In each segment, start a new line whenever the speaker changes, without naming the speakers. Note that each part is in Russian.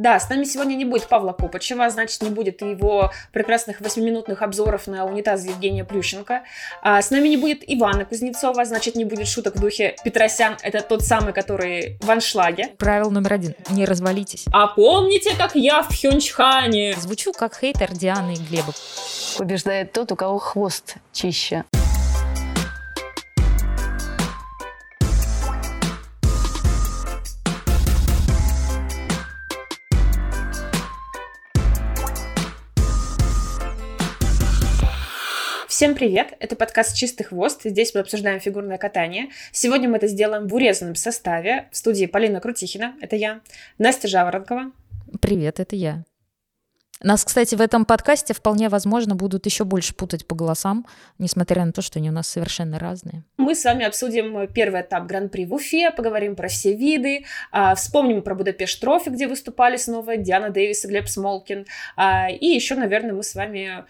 Да, с нами сегодня не будет Павла Копачева, значит, не будет и его прекрасных восьмиминутных обзоров на унитаз Евгения Плющенко. А с нами не будет Ивана Кузнецова, значит, не будет шуток в духе Петросян, это тот самый, который в аншлаге.
Правило номер один – не развалитесь.
А помните, как я в Пхенчхане?
Звучу как хейтер Дианы и Глеба.
Побеждает тот, у кого хвост чище.
Всем привет! Это подкаст «Чистый хвост». Здесь мы обсуждаем фигурное катание. Сегодня мы это сделаем в урезанном составе. В студии Полина Крутихина, это я, Настя Жаворонкова.
Привет, это я. Нас, кстати, в этом подкасте вполне возможно будут еще больше путать по голосам, несмотря на то, что они у нас совершенно разные.
Мы с вами обсудим первый этап Гран-при в Уфе, поговорим про все виды, а, вспомним про Будапешт Трофи, где выступали снова Диана Дэвис и Глеб Смолкин. А, и еще, наверное, мы с вами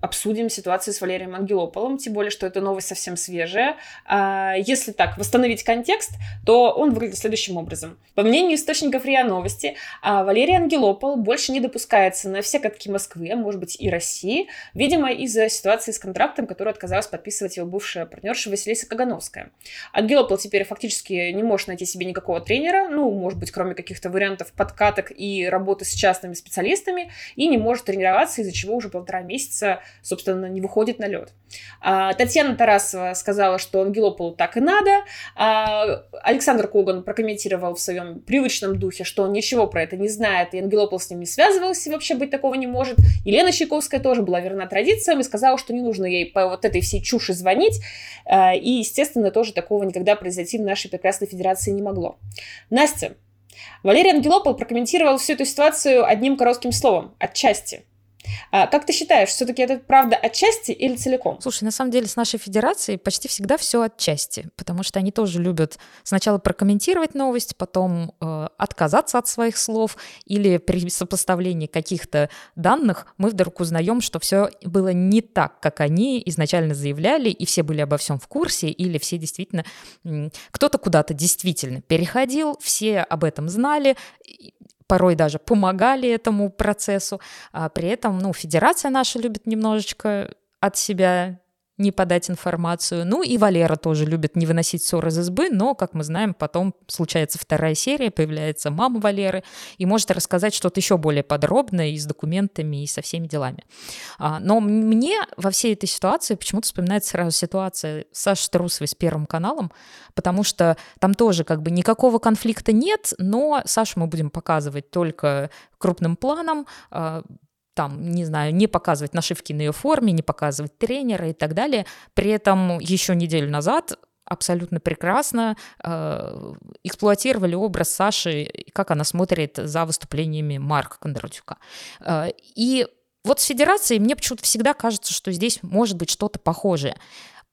обсудим ситуацию с Валерием Ангелополом, тем более, что эта новость совсем свежая. А, если так восстановить контекст, то он выглядит следующим образом. По мнению источников РИА Новости, а, Валерий Ангелопол больше не допускается на все катки Москвы, а может быть и России, видимо, из-за ситуации с контрактом, который отказалась подписывать его бывшая партнерша Василиса Кагановская. Ангелопол теперь фактически не может найти себе никакого тренера, ну, может быть, кроме каких-то вариантов подкаток и работы с частными специалистами, и не может тренироваться, из-за чего уже полтора месяца собственно, не выходит на лед. А, Татьяна Тарасова сказала, что Ангелополу так и надо. А, Александр Коган прокомментировал в своем привычном духе, что он ничего про это не знает, и Ангелопол с ним не связывался, и вообще быть такого не может. Елена Чайковская тоже была верна традициям и сказала, что не нужно ей по вот этой всей чуши звонить. А, и, естественно, тоже такого никогда произойти в нашей прекрасной федерации не могло. Настя, Валерий Ангелопол прокомментировал всю эту ситуацию одним коротким словом – отчасти – а как ты считаешь, все-таки это правда отчасти или целиком?
Слушай, на самом деле с нашей федерацией почти всегда все отчасти, потому что они тоже любят сначала прокомментировать новость, потом э, отказаться от своих слов, или при сопоставлении каких-то данных мы вдруг узнаем, что все было не так, как они изначально заявляли, и все были обо всем в курсе, или все действительно кто-то куда-то действительно переходил, все об этом знали, порой даже помогали этому процессу. А при этом, ну, федерация наша любит немножечко от себя не подать информацию. Ну и Валера тоже любит не выносить ссор из избы, но, как мы знаем, потом случается вторая серия, появляется мама Валеры и может рассказать что-то еще более подробное и с документами, и со всеми делами. А, но мне во всей этой ситуации почему-то вспоминается сразу ситуация с Сашей Трусовой с Первым каналом, потому что там тоже как бы никакого конфликта нет, но Сашу мы будем показывать только крупным планом, а, там, не знаю, не показывать нашивки на ее форме, не показывать тренера и так далее. При этом еще неделю назад абсолютно прекрасно э, эксплуатировали образ Саши, как она смотрит за выступлениями Марка Кондратюка. Э, и вот с федерацией мне почему-то всегда кажется, что здесь может быть что-то похожее.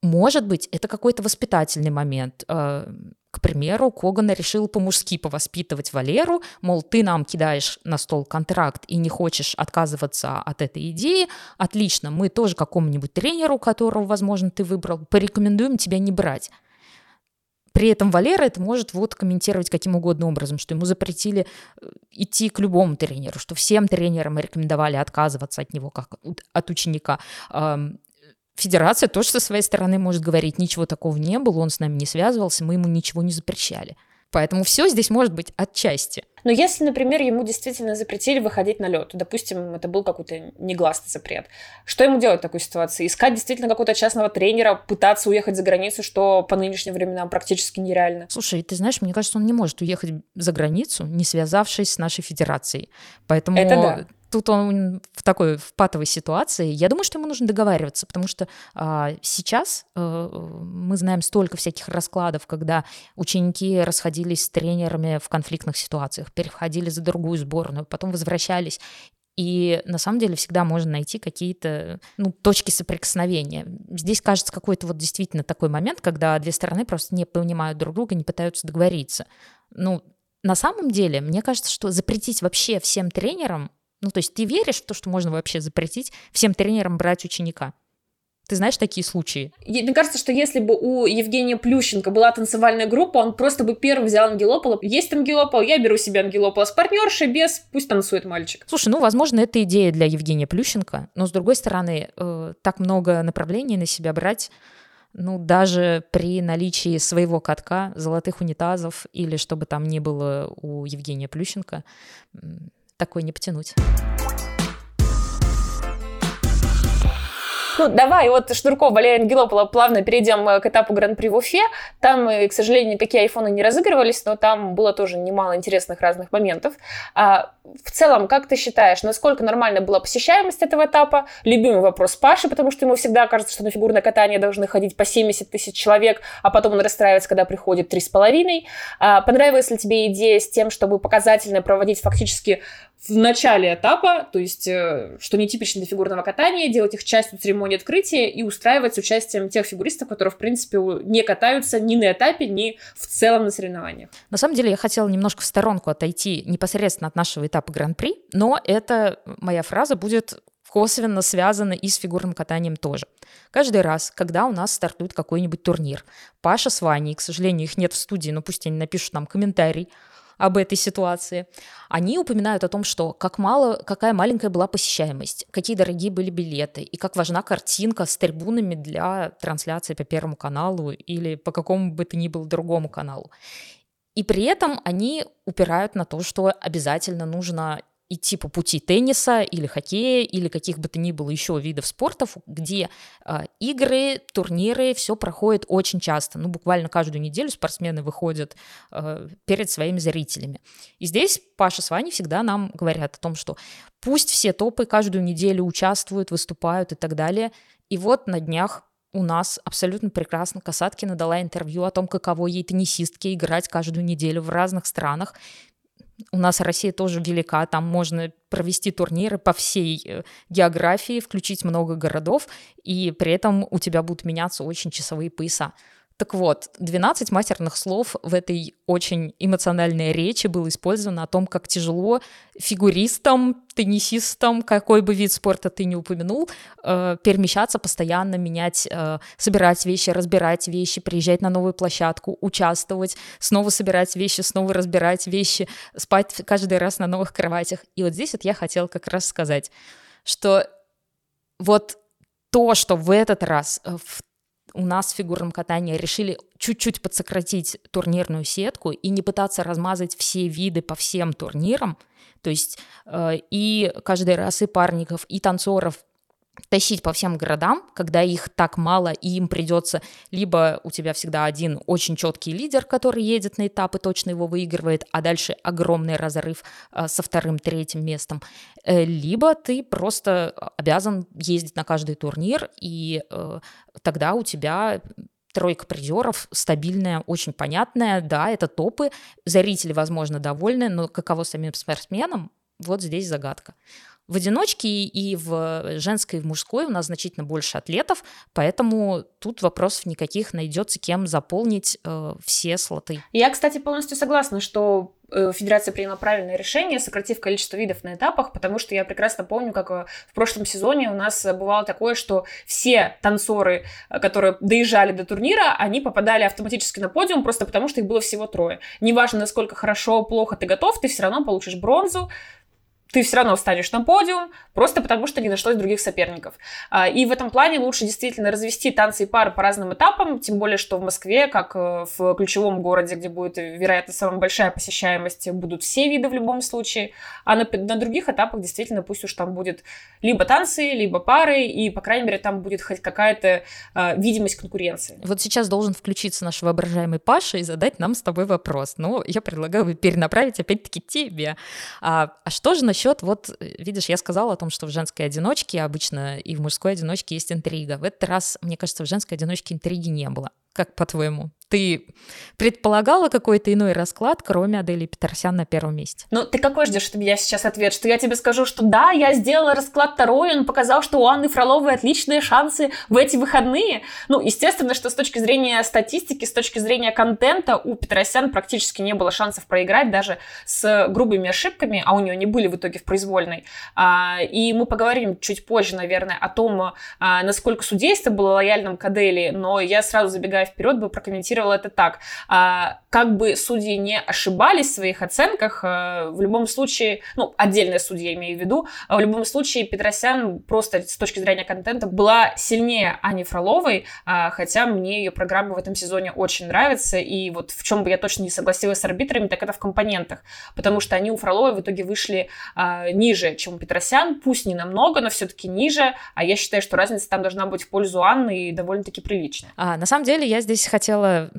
Может быть, это какой-то воспитательный момент. Э, к примеру, Коган решил по-мужски повоспитывать Валеру, мол, ты нам кидаешь на стол контракт и не хочешь отказываться от этой идеи, отлично, мы тоже какому-нибудь тренеру, которого, возможно, ты выбрал, порекомендуем тебя не брать. При этом Валера это может вот комментировать каким угодно образом, что ему запретили э, идти к любому тренеру, что всем тренерам рекомендовали отказываться от него как от ученика. Федерация тоже со своей стороны может говорить, ничего такого не было, он с нами не связывался, мы ему ничего не запрещали. Поэтому все здесь может быть отчасти.
Но если, например, ему действительно запретили выходить на лед, допустим, это был какой-то негласный запрет, что ему делать в такой ситуации? Искать действительно какого-то частного тренера, пытаться уехать за границу, что по нынешним временам практически нереально?
Слушай, ты знаешь, мне кажется, он не может уехать за границу, не связавшись с нашей федерацией. Поэтому
это да
тут он в такой в патовой ситуации. Я думаю, что ему нужно договариваться, потому что а, сейчас а, мы знаем столько всяких раскладов, когда ученики расходились с тренерами в конфликтных ситуациях, переходили за другую сборную, потом возвращались. И на самом деле всегда можно найти какие-то ну, точки соприкосновения. Здесь кажется какой-то вот действительно такой момент, когда две стороны просто не понимают друг друга, не пытаются договориться. Ну, на самом деле, мне кажется, что запретить вообще всем тренерам ну, то есть ты веришь в то, что можно вообще запретить всем тренерам брать ученика? Ты знаешь такие случаи?
Мне кажется, что если бы у Евгения Плющенко была танцевальная группа, он просто бы первым взял Ангелопола. Есть Ангелопол, я беру себе Ангелопола с партнершей, без, пусть танцует мальчик.
Слушай, ну, возможно, это идея для Евгения Плющенко, но, с другой стороны, э, так много направлений на себя брать, ну, даже при наличии своего катка, золотых унитазов или чтобы там ни было у Евгения Плющенко, такой не потянуть.
Ну, давай, вот Шнурков, Валерия Ангелопола, плавно перейдем э, к этапу Гран-при в Уфе. Там, э, к сожалению, никакие айфоны не разыгрывались, но там было тоже немало интересных разных моментов. А, в целом, как ты считаешь, насколько нормально была посещаемость этого этапа? Любимый вопрос Паши, потому что ему всегда кажется, что на фигурное катание должны ходить по 70 тысяч человек, а потом он расстраивается, когда приходит 3,5. А, понравилась ли тебе идея с тем, чтобы показательно проводить фактически в начале этапа, то есть, э, что нетипично для фигурного катания, делать их частью церемонии открытия и устраивать с участием тех фигуристов, которые, в принципе, не катаются ни на этапе, ни в целом на соревнованиях.
На самом деле, я хотела немножко в сторонку отойти непосредственно от нашего этапа Гран-при, но эта моя фраза будет косвенно связана и с фигурным катанием тоже. Каждый раз, когда у нас стартует какой-нибудь турнир, Паша с Ваней, к сожалению, их нет в студии, но пусть они напишут нам комментарий, об этой ситуации, они упоминают о том, что как мало, какая маленькая была посещаемость, какие дорогие были билеты, и как важна картинка с трибунами для трансляции по Первому каналу или по какому бы то ни было другому каналу. И при этом они упирают на то, что обязательно нужно идти по пути тенниса или хоккея или каких бы то ни было еще видов спортов, где э, игры, турниры, все проходит очень часто. Ну, буквально каждую неделю спортсмены выходят э, перед своими зрителями. И здесь Паша с Ваней всегда нам говорят о том, что пусть все топы каждую неделю участвуют, выступают и так далее. И вот на днях у нас абсолютно прекрасно Касаткина дала интервью о том, каково ей теннисистке играть каждую неделю в разных странах у нас Россия тоже велика, там можно провести турниры по всей э, географии, включить много городов, и при этом у тебя будут меняться очень часовые пояса. Так вот, 12 матерных слов в этой очень эмоциональной речи было использовано о том, как тяжело фигуристам, теннисистам, какой бы вид спорта ты не упомянул, э, перемещаться постоянно, менять, э, собирать вещи, разбирать вещи, приезжать на новую площадку, участвовать, снова собирать вещи, снова разбирать вещи, спать каждый раз на новых кроватях. И вот здесь вот я хотела как раз сказать, что вот то, что в этот раз э, в у нас в фигурном катании решили чуть-чуть подсократить турнирную сетку и не пытаться размазать все виды по всем турнирам, то есть э, и каждый раз и парников, и танцоров тащить по всем городам, когда их так мало, и им придется либо у тебя всегда один очень четкий лидер, который едет на этап и точно его выигрывает, а дальше огромный разрыв а, со вторым, третьим местом, э, либо ты просто обязан ездить на каждый турнир, и э, тогда у тебя тройка призеров стабильная, очень понятная, да, это топы, зрители, возможно, довольны, но каково самим спортсменам, вот здесь загадка. В одиночке и в женской, и в мужской у нас значительно больше атлетов, поэтому тут вопросов никаких, найдется кем заполнить э, все слоты.
Я, кстати, полностью согласна, что э, Федерация приняла правильное решение, сократив количество видов на этапах, потому что я прекрасно помню, как э, в прошлом сезоне у нас бывало такое, что все танцоры, э, которые доезжали до турнира, они попадали автоматически на подиум просто потому, что их было всего трое. Неважно, насколько хорошо, плохо ты готов, ты все равно получишь бронзу, ты все равно встанешь на подиум, просто потому что не нашлось других соперников. А, и в этом плане лучше действительно развести танцы и пары по разным этапам, тем более, что в Москве, как э, в ключевом городе, где будет, э, вероятно, самая большая посещаемость, будут все виды в любом случае, а на, на других этапах действительно пусть уж там будет либо танцы, либо пары, и, по крайней мере, там будет хоть какая-то э, видимость конкуренции.
Вот сейчас должен включиться наш воображаемый Паша и задать нам с тобой вопрос. Но я предлагаю перенаправить опять-таки тебе. А, а что же насчет насчет, вот, видишь, я сказала о том, что в женской одиночке обычно и в мужской одиночке есть интрига. В этот раз, мне кажется, в женской одиночке интриги не было. Как по-твоему? ты предполагала какой-то иной расклад, кроме Адели Петросян на первом месте?
Ну, ты какой ждешь, чтобы я сейчас ответ? Что я тебе скажу, что да, я сделала расклад второй, он показал, что у Анны Фроловой отличные шансы в эти выходные. Ну, естественно, что с точки зрения статистики, с точки зрения контента у Петросян практически не было шансов проиграть даже с грубыми ошибками, а у нее не были в итоге в произвольной. А, и мы поговорим чуть позже, наверное, о том, а, насколько судейство было лояльным к Адели, но я сразу забегая вперед бы прокомментировала это так. А, как бы судьи не ошибались в своих оценках, а, в любом случае, ну, отдельные судьи я имею в виду, а в любом случае Петросян просто с точки зрения контента была сильнее Ани Фроловой, хотя мне ее программа в этом сезоне очень нравится, и вот в чем бы я точно не согласилась с арбитрами, так это в компонентах, потому что они у Фроловой в итоге вышли ниже, чем у Петросян, пусть не намного, но все-таки ниже, а я считаю, что разница там должна быть в пользу Анны и довольно-таки приличная.
А, на самом деле я здесь хотела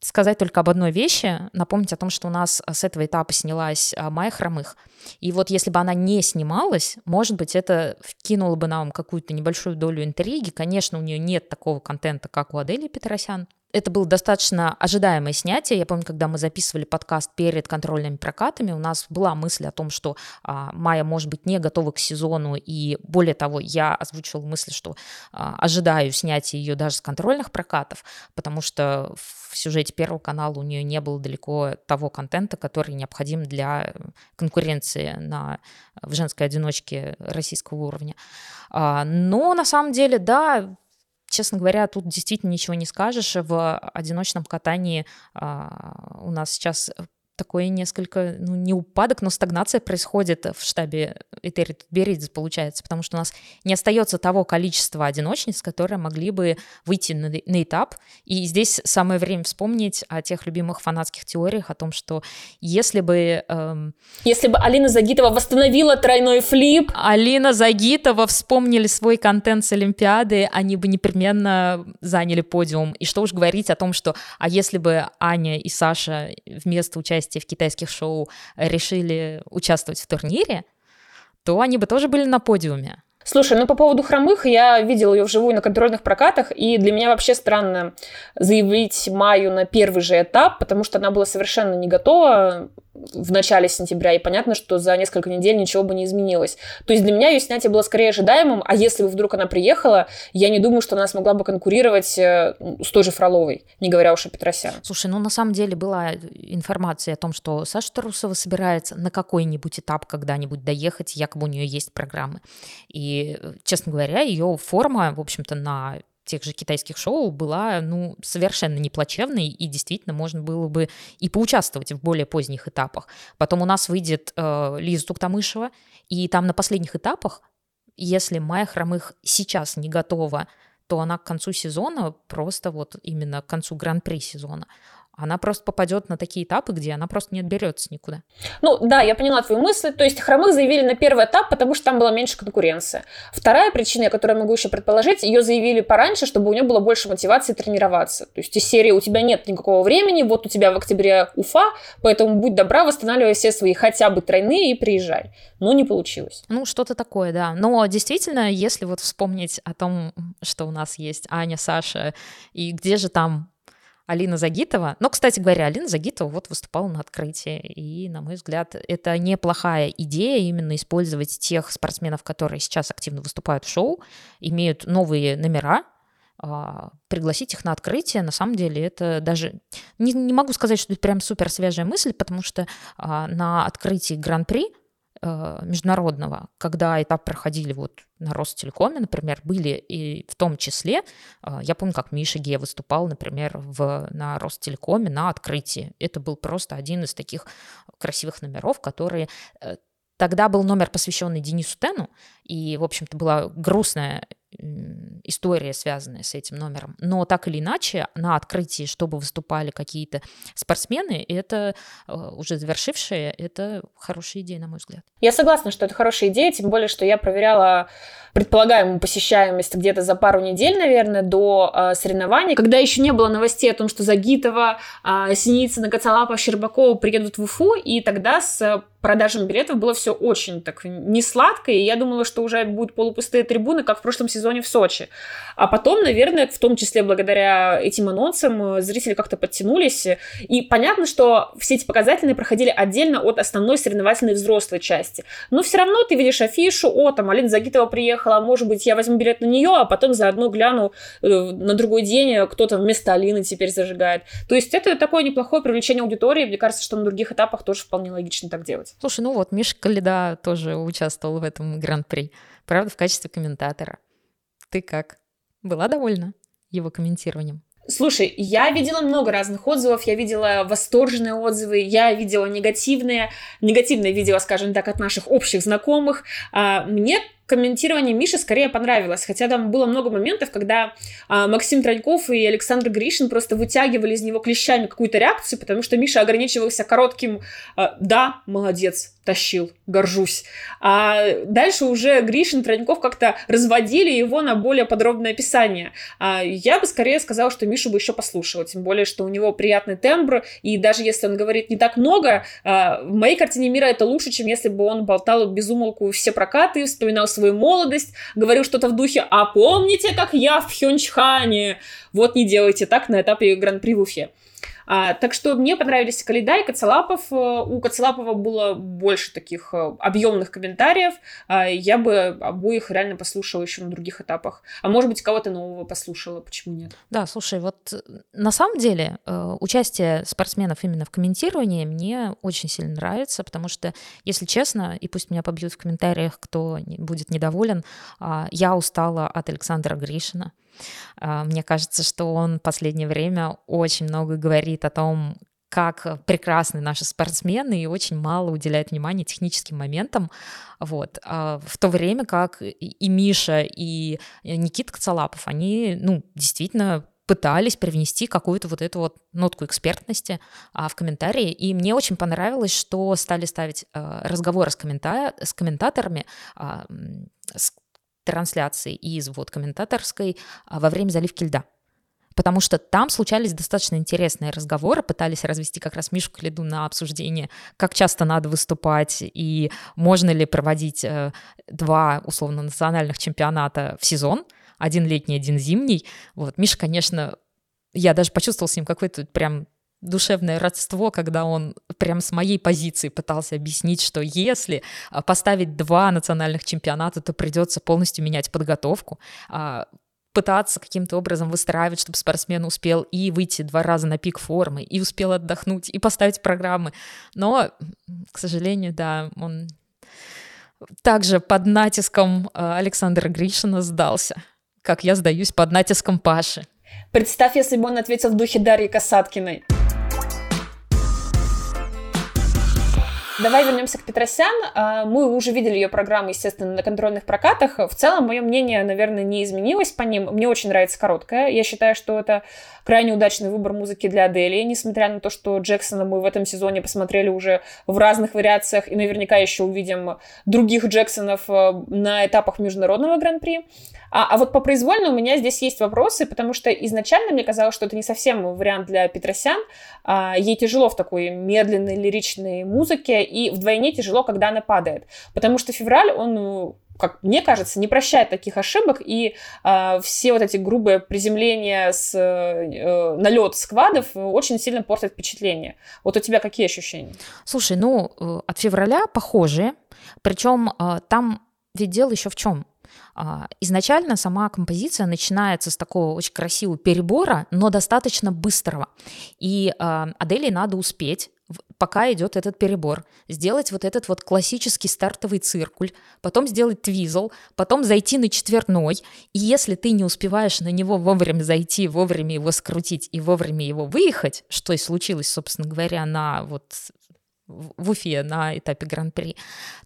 сказать только об одной вещи, напомнить о том, что у нас с этого этапа снялась а, Майя Хромых. И вот если бы она не снималась, может быть, это вкинуло бы нам какую-то небольшую долю интриги. Конечно, у нее нет такого контента, как у Адели Петросян, это было достаточно ожидаемое снятие. Я помню, когда мы записывали подкаст перед контрольными прокатами, у нас была мысль о том, что а, Майя может быть не готова к сезону, и более того, я озвучивала мысль, что а, ожидаю снятия ее даже с контрольных прокатов, потому что в сюжете Первого канала у нее не было далеко того контента, который необходим для конкуренции на, в женской одиночке российского уровня. А, но на самом деле, да, честно говоря, тут действительно ничего не скажешь. В одиночном катании а, у нас сейчас такой несколько, ну, не упадок, но стагнация происходит в штабе Этери Беридзе, получается, потому что у нас не остается того количества одиночниц, которые могли бы выйти на, на этап. И здесь самое время вспомнить о тех любимых фанатских теориях, о том, что если бы... Эм...
Если бы Алина Загитова восстановила тройной флип...
Алина Загитова вспомнили свой контент с Олимпиады, они бы непременно заняли подиум. И что уж говорить о том, что... А если бы Аня и Саша вместо участия участие в китайских шоу решили участвовать в турнире, то они бы тоже были на подиуме.
Слушай, ну по поводу хромых, я видела ее вживую на контрольных прокатах, и для меня вообще странно заявить Маю на первый же этап, потому что она была совершенно не готова в начале сентября, и понятно, что за несколько недель ничего бы не изменилось. То есть для меня ее снятие было скорее ожидаемым, а если бы вдруг она приехала, я не думаю, что она смогла бы конкурировать э, с той же Фроловой, не говоря уж о Петросян.
Слушай, ну на самом деле была информация о том, что Саша Тарусова собирается на какой-нибудь этап когда-нибудь доехать, якобы у нее есть программы. И, честно говоря, ее форма, в общем-то, на тех же китайских шоу была, ну, совершенно не и действительно можно было бы и поучаствовать в более поздних этапах. Потом у нас выйдет э, Лиза Туктамышева, и там на последних этапах, если Майя Хромых сейчас не готова, то она к концу сезона, просто вот именно к концу гран-при сезона, она просто попадет на такие этапы, где она просто не отберется никуда.
Ну да, я поняла твою мысль. То есть хромых заявили на первый этап, потому что там была меньше конкуренции. Вторая причина, которую я могу еще предположить, ее заявили пораньше, чтобы у нее было больше мотивации тренироваться. То есть из серии у тебя нет никакого времени, вот у тебя в октябре Уфа, поэтому будь добра, восстанавливай все свои хотя бы тройные и приезжай. Но не получилось.
Ну, что-то такое, да. Но действительно, если вот вспомнить о том, что у нас есть Аня, Саша, и где же там Алина Загитова. Но, кстати говоря, Алина Загитова вот выступала на открытии. И, на мой взгляд, это неплохая идея именно использовать тех спортсменов, которые сейчас активно выступают в шоу, имеют новые номера, а, пригласить их на открытие, на самом деле это даже... Не, не могу сказать, что это прям супер свежая мысль, потому что а, на открытии Гран-при международного, когда этап проходили вот на Ростелекоме, например, были и в том числе, э, я помню, как Миша Ге выступал, например, в, на Ростелекоме на открытии. Это был просто один из таких красивых номеров, которые э, Тогда был номер, посвященный Денису Тену, и, в общем-то, была грустная история, связанная с этим номером. Но так или иначе, на открытии, чтобы выступали какие-то спортсмены, это э, уже завершившие, это хорошая идея, на мой взгляд.
Я согласна, что это хорошая идея, тем более, что я проверяла предполагаемую посещаемость где-то за пару недель, наверное, до э, соревнований, когда еще не было новостей о том, что Загитова, э, Синицына, Коцалапа, Щербакова приедут в Уфу, и тогда с продажами билетов было все очень так не сладко, и я думала, что уже будут полупустые трибуны, как в прошлом сезоне сезоне в Сочи. А потом, наверное, в том числе благодаря этим анонсам э, зрители как-то подтянулись. И понятно, что все эти показательные проходили отдельно от основной соревновательной взрослой части. Но все равно ты видишь афишу, о, там Алина Загитова приехала, может быть, я возьму билет на нее, а потом заодно гляну э, на другой день, кто-то вместо Алины теперь зажигает. То есть это такое неплохое привлечение аудитории. Мне кажется, что на других этапах тоже вполне логично так делать.
Слушай, ну вот Миша Каледа тоже участвовал в этом гран-при. Правда, в качестве комментатора. Ты как? Была довольна его комментированием?
Слушай, я видела много разных отзывов, я видела восторженные отзывы, я видела негативные, негативные видела, скажем так, от наших общих знакомых. А, мне комментирование Миши скорее понравилось, хотя там было много моментов, когда а, Максим Траньков и Александр Гришин просто вытягивали из него клещами какую-то реакцию, потому что Миша ограничивался коротким а, «да, молодец, тащил, горжусь». А дальше уже Гришин, Траньков как-то разводили его на более подробное описание. А, я бы скорее сказала, что Мишу бы еще послушала, тем более, что у него приятный тембр, и даже если он говорит не так много, а, в моей картине мира это лучше, чем если бы он болтал безумолку все прокаты, вспоминал свою молодость, говорил что-то в духе «А помните, как я в Пхенчхане?» Вот не делайте так на этапе Гран-при в Уфе. А, так что мне понравились Калида и Коцелапов. Э, у Коцелапова было больше таких э, объемных комментариев. А, я бы обоих реально послушала еще на других этапах. А может быть, кого-то нового послушала, почему нет?
Да, слушай, вот э, на самом деле участие спортсменов именно в комментировании мне очень сильно нравится, потому что, если честно, и пусть меня побьют в комментариях, кто будет недоволен, а, я устала от Александра Гришина. А, мне кажется, что он в последнее время очень много говорит о том, как прекрасны наши спортсмены и очень мало уделяет внимания техническим моментам. Вот. А в то время как и Миша, и Никита Коцалапов, они, ну, действительно пытались привнести какую-то вот эту вот нотку экспертности а, в комментарии. И мне очень понравилось, что стали ставить а, разговоры с, коммента... с комментаторами, а, с трансляции из вот комментаторской а, во время заливки льда. Потому что там случались достаточно интересные разговоры, пытались развести как раз Мишу Калиду на обсуждение, как часто надо выступать и можно ли проводить э, два условно национальных чемпионата в сезон, один летний, один зимний. Вот Миша, конечно, я даже почувствовал с ним какой-то прям душевное родство, когда он прям с моей позиции пытался объяснить, что если а, поставить два национальных чемпионата, то придется полностью менять подготовку, а, пытаться каким-то образом выстраивать, чтобы спортсмен успел и выйти два раза на пик формы, и успел отдохнуть, и поставить программы. Но, к сожалению, да, он также под натиском а, Александра Гришина сдался, как я сдаюсь под натиском Паши.
Представь, если бы он ответил в духе Дарьи Касаткиной. Давай вернемся к Петросян. А, мы уже видели ее программу, естественно, на контрольных прокатах. В целом, мое мнение, наверное, не изменилось по ним. Мне очень нравится короткая. Я считаю, что это крайне удачный выбор музыки для Адели, несмотря на то, что Джексона мы в этом сезоне посмотрели уже в разных вариациях, и наверняка еще увидим других Джексонов э, на этапах международного гран-при. А, а вот по произвольно у меня здесь есть вопросы, потому что изначально мне казалось, что это не совсем вариант для Петросян. А, ей тяжело в такой медленной лиричной музыке, и вдвойне тяжело, когда она падает. Потому что февраль, он ну, как мне кажется, не прощает таких ошибок, и э, все вот эти грубые приземления с, э, на лед сквадов очень сильно портят впечатление. Вот у тебя какие ощущения?
Слушай, ну, э, от февраля похожие, причем э, там ведь дело еще в чем? А, изначально сама композиция начинается с такого очень красивого перебора, но достаточно быстрого. И э, Аделии надо успеть пока идет этот перебор, сделать вот этот вот классический стартовый циркуль, потом сделать твизл, потом зайти на четверной, и если ты не успеваешь на него вовремя зайти, вовремя его скрутить и вовремя его выехать, что и случилось, собственно говоря, на вот в Уфе на этапе Гран-при,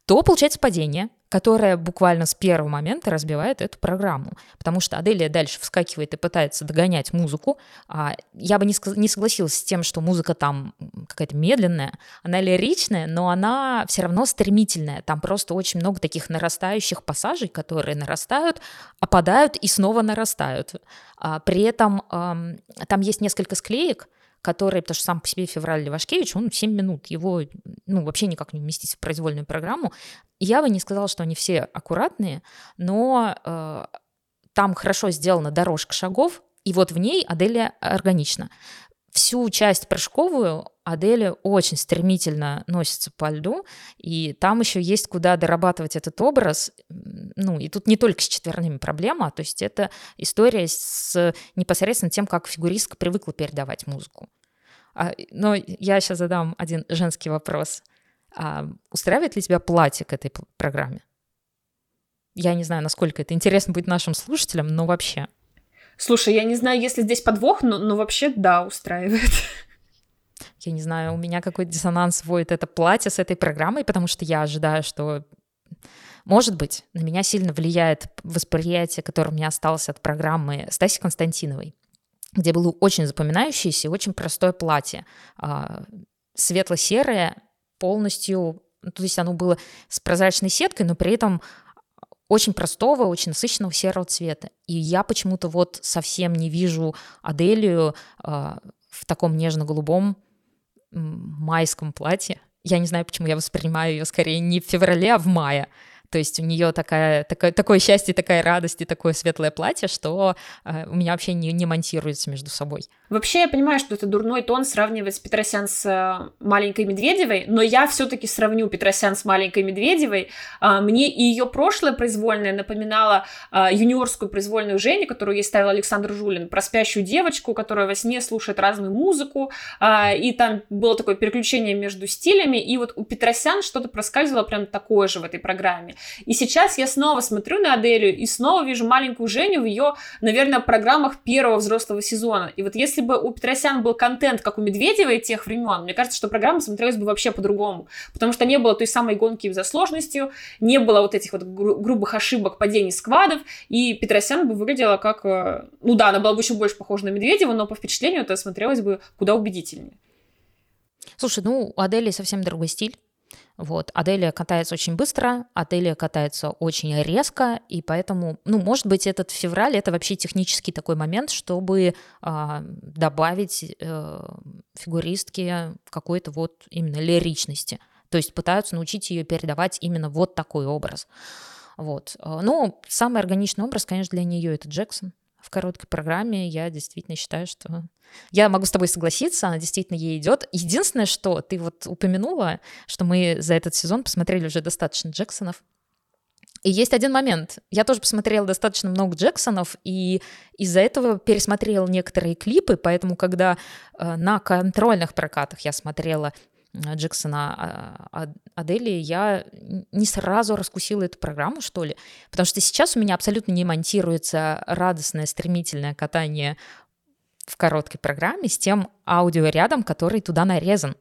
то получается падение, которое буквально с первого момента разбивает эту программу. Потому что Аделия дальше вскакивает и пытается догонять музыку. А я бы не, не согласилась с тем, что музыка там какая-то медленная. Она лиричная, но она все равно стремительная. Там просто очень много таких нарастающих пассажей, которые нарастают, опадают и снова нарастают. А при этом там есть несколько склеек, который, потому что сам по себе февраль Левашкевич, он 7 минут, его ну, вообще никак не уместить в произвольную программу. я бы не сказала, что они все аккуратные, но э, там хорошо сделана дорожка шагов, и вот в ней Аделия органична. Всю часть прыжковую Аделия очень стремительно носится по льду, и там еще есть куда дорабатывать этот образ. Ну, и тут не только с четверными проблема, то есть это история с непосредственно тем, как фигуристка привыкла передавать музыку. А, но я сейчас задам один женский вопрос. А устраивает ли тебя платье к этой программе? Я не знаю, насколько это интересно будет нашим слушателям, но вообще.
Слушай, я не знаю, если здесь подвох, но, но вообще да, устраивает.
Я не знаю, у меня какой диссонанс вводит это платье с этой программой, потому что я ожидаю, что может быть, на меня сильно влияет восприятие, которое у меня осталось от программы Стаси Константиновой, где было очень запоминающееся и очень простое платье. А, светло-серое, полностью, ну, то есть оно было с прозрачной сеткой, но при этом очень простого, очень насыщенного серого цвета. И я почему-то вот совсем не вижу Аделию э, в таком нежно-голубом майском платье. Я не знаю, почему я воспринимаю ее скорее не в феврале, а в мае. То есть у нее такая, такое, такое счастье, такая радость и такое светлое платье, что э, у меня вообще не, не монтируется между собой.
Вообще я понимаю, что это дурной тон сравнивать Петросян с э, маленькой Медведевой, но я все-таки сравню Петросян с маленькой Медведевой. Э, мне и ее прошлое произвольное напоминало э, юниорскую произвольную Женю, которую ей ставил Александр Жулин, про спящую девочку, которая во сне слушает разную музыку, э, и там было такое переключение между стилями, и вот у Петросян что-то проскальзывало прям такое же в этой программе. И сейчас я снова смотрю на Аделию и снова вижу маленькую Женю в ее, наверное, программах первого взрослого сезона. И вот если бы у Петросян был контент, как у Медведевой тех времен, мне кажется, что программа смотрелась бы вообще по-другому. Потому что не было той самой гонки за сложностью, не было вот этих вот гру- грубых ошибок, падений сквадов, и Петросян бы выглядела как... Э, ну да, она была бы еще больше похожа на Медведева, но по впечатлению это смотрелось бы куда убедительнее.
Слушай, ну у Адели совсем другой стиль. Вот. Аделия катается очень быстро, Аделия катается очень резко, и поэтому, ну, может быть, этот февраль — это вообще технический такой момент, чтобы э, добавить э, фигуристке какой-то вот именно лиричности. То есть пытаются научить ее передавать именно вот такой образ. Вот. Но самый органичный образ, конечно, для нее это Джексон короткой программе. Я действительно считаю, что я могу с тобой согласиться, она действительно ей идет. Единственное, что ты вот упомянула, что мы за этот сезон посмотрели уже достаточно Джексонов. И есть один момент. Я тоже посмотрела достаточно много Джексонов, и из-за этого пересмотрела некоторые клипы, поэтому когда э, на контрольных прокатах я смотрела Джексона а, Адели, я не сразу раскусила эту программу, что ли, потому что сейчас у меня абсолютно не монтируется радостное, стремительное катание в короткой программе с тем аудиорядом, который туда нарезан.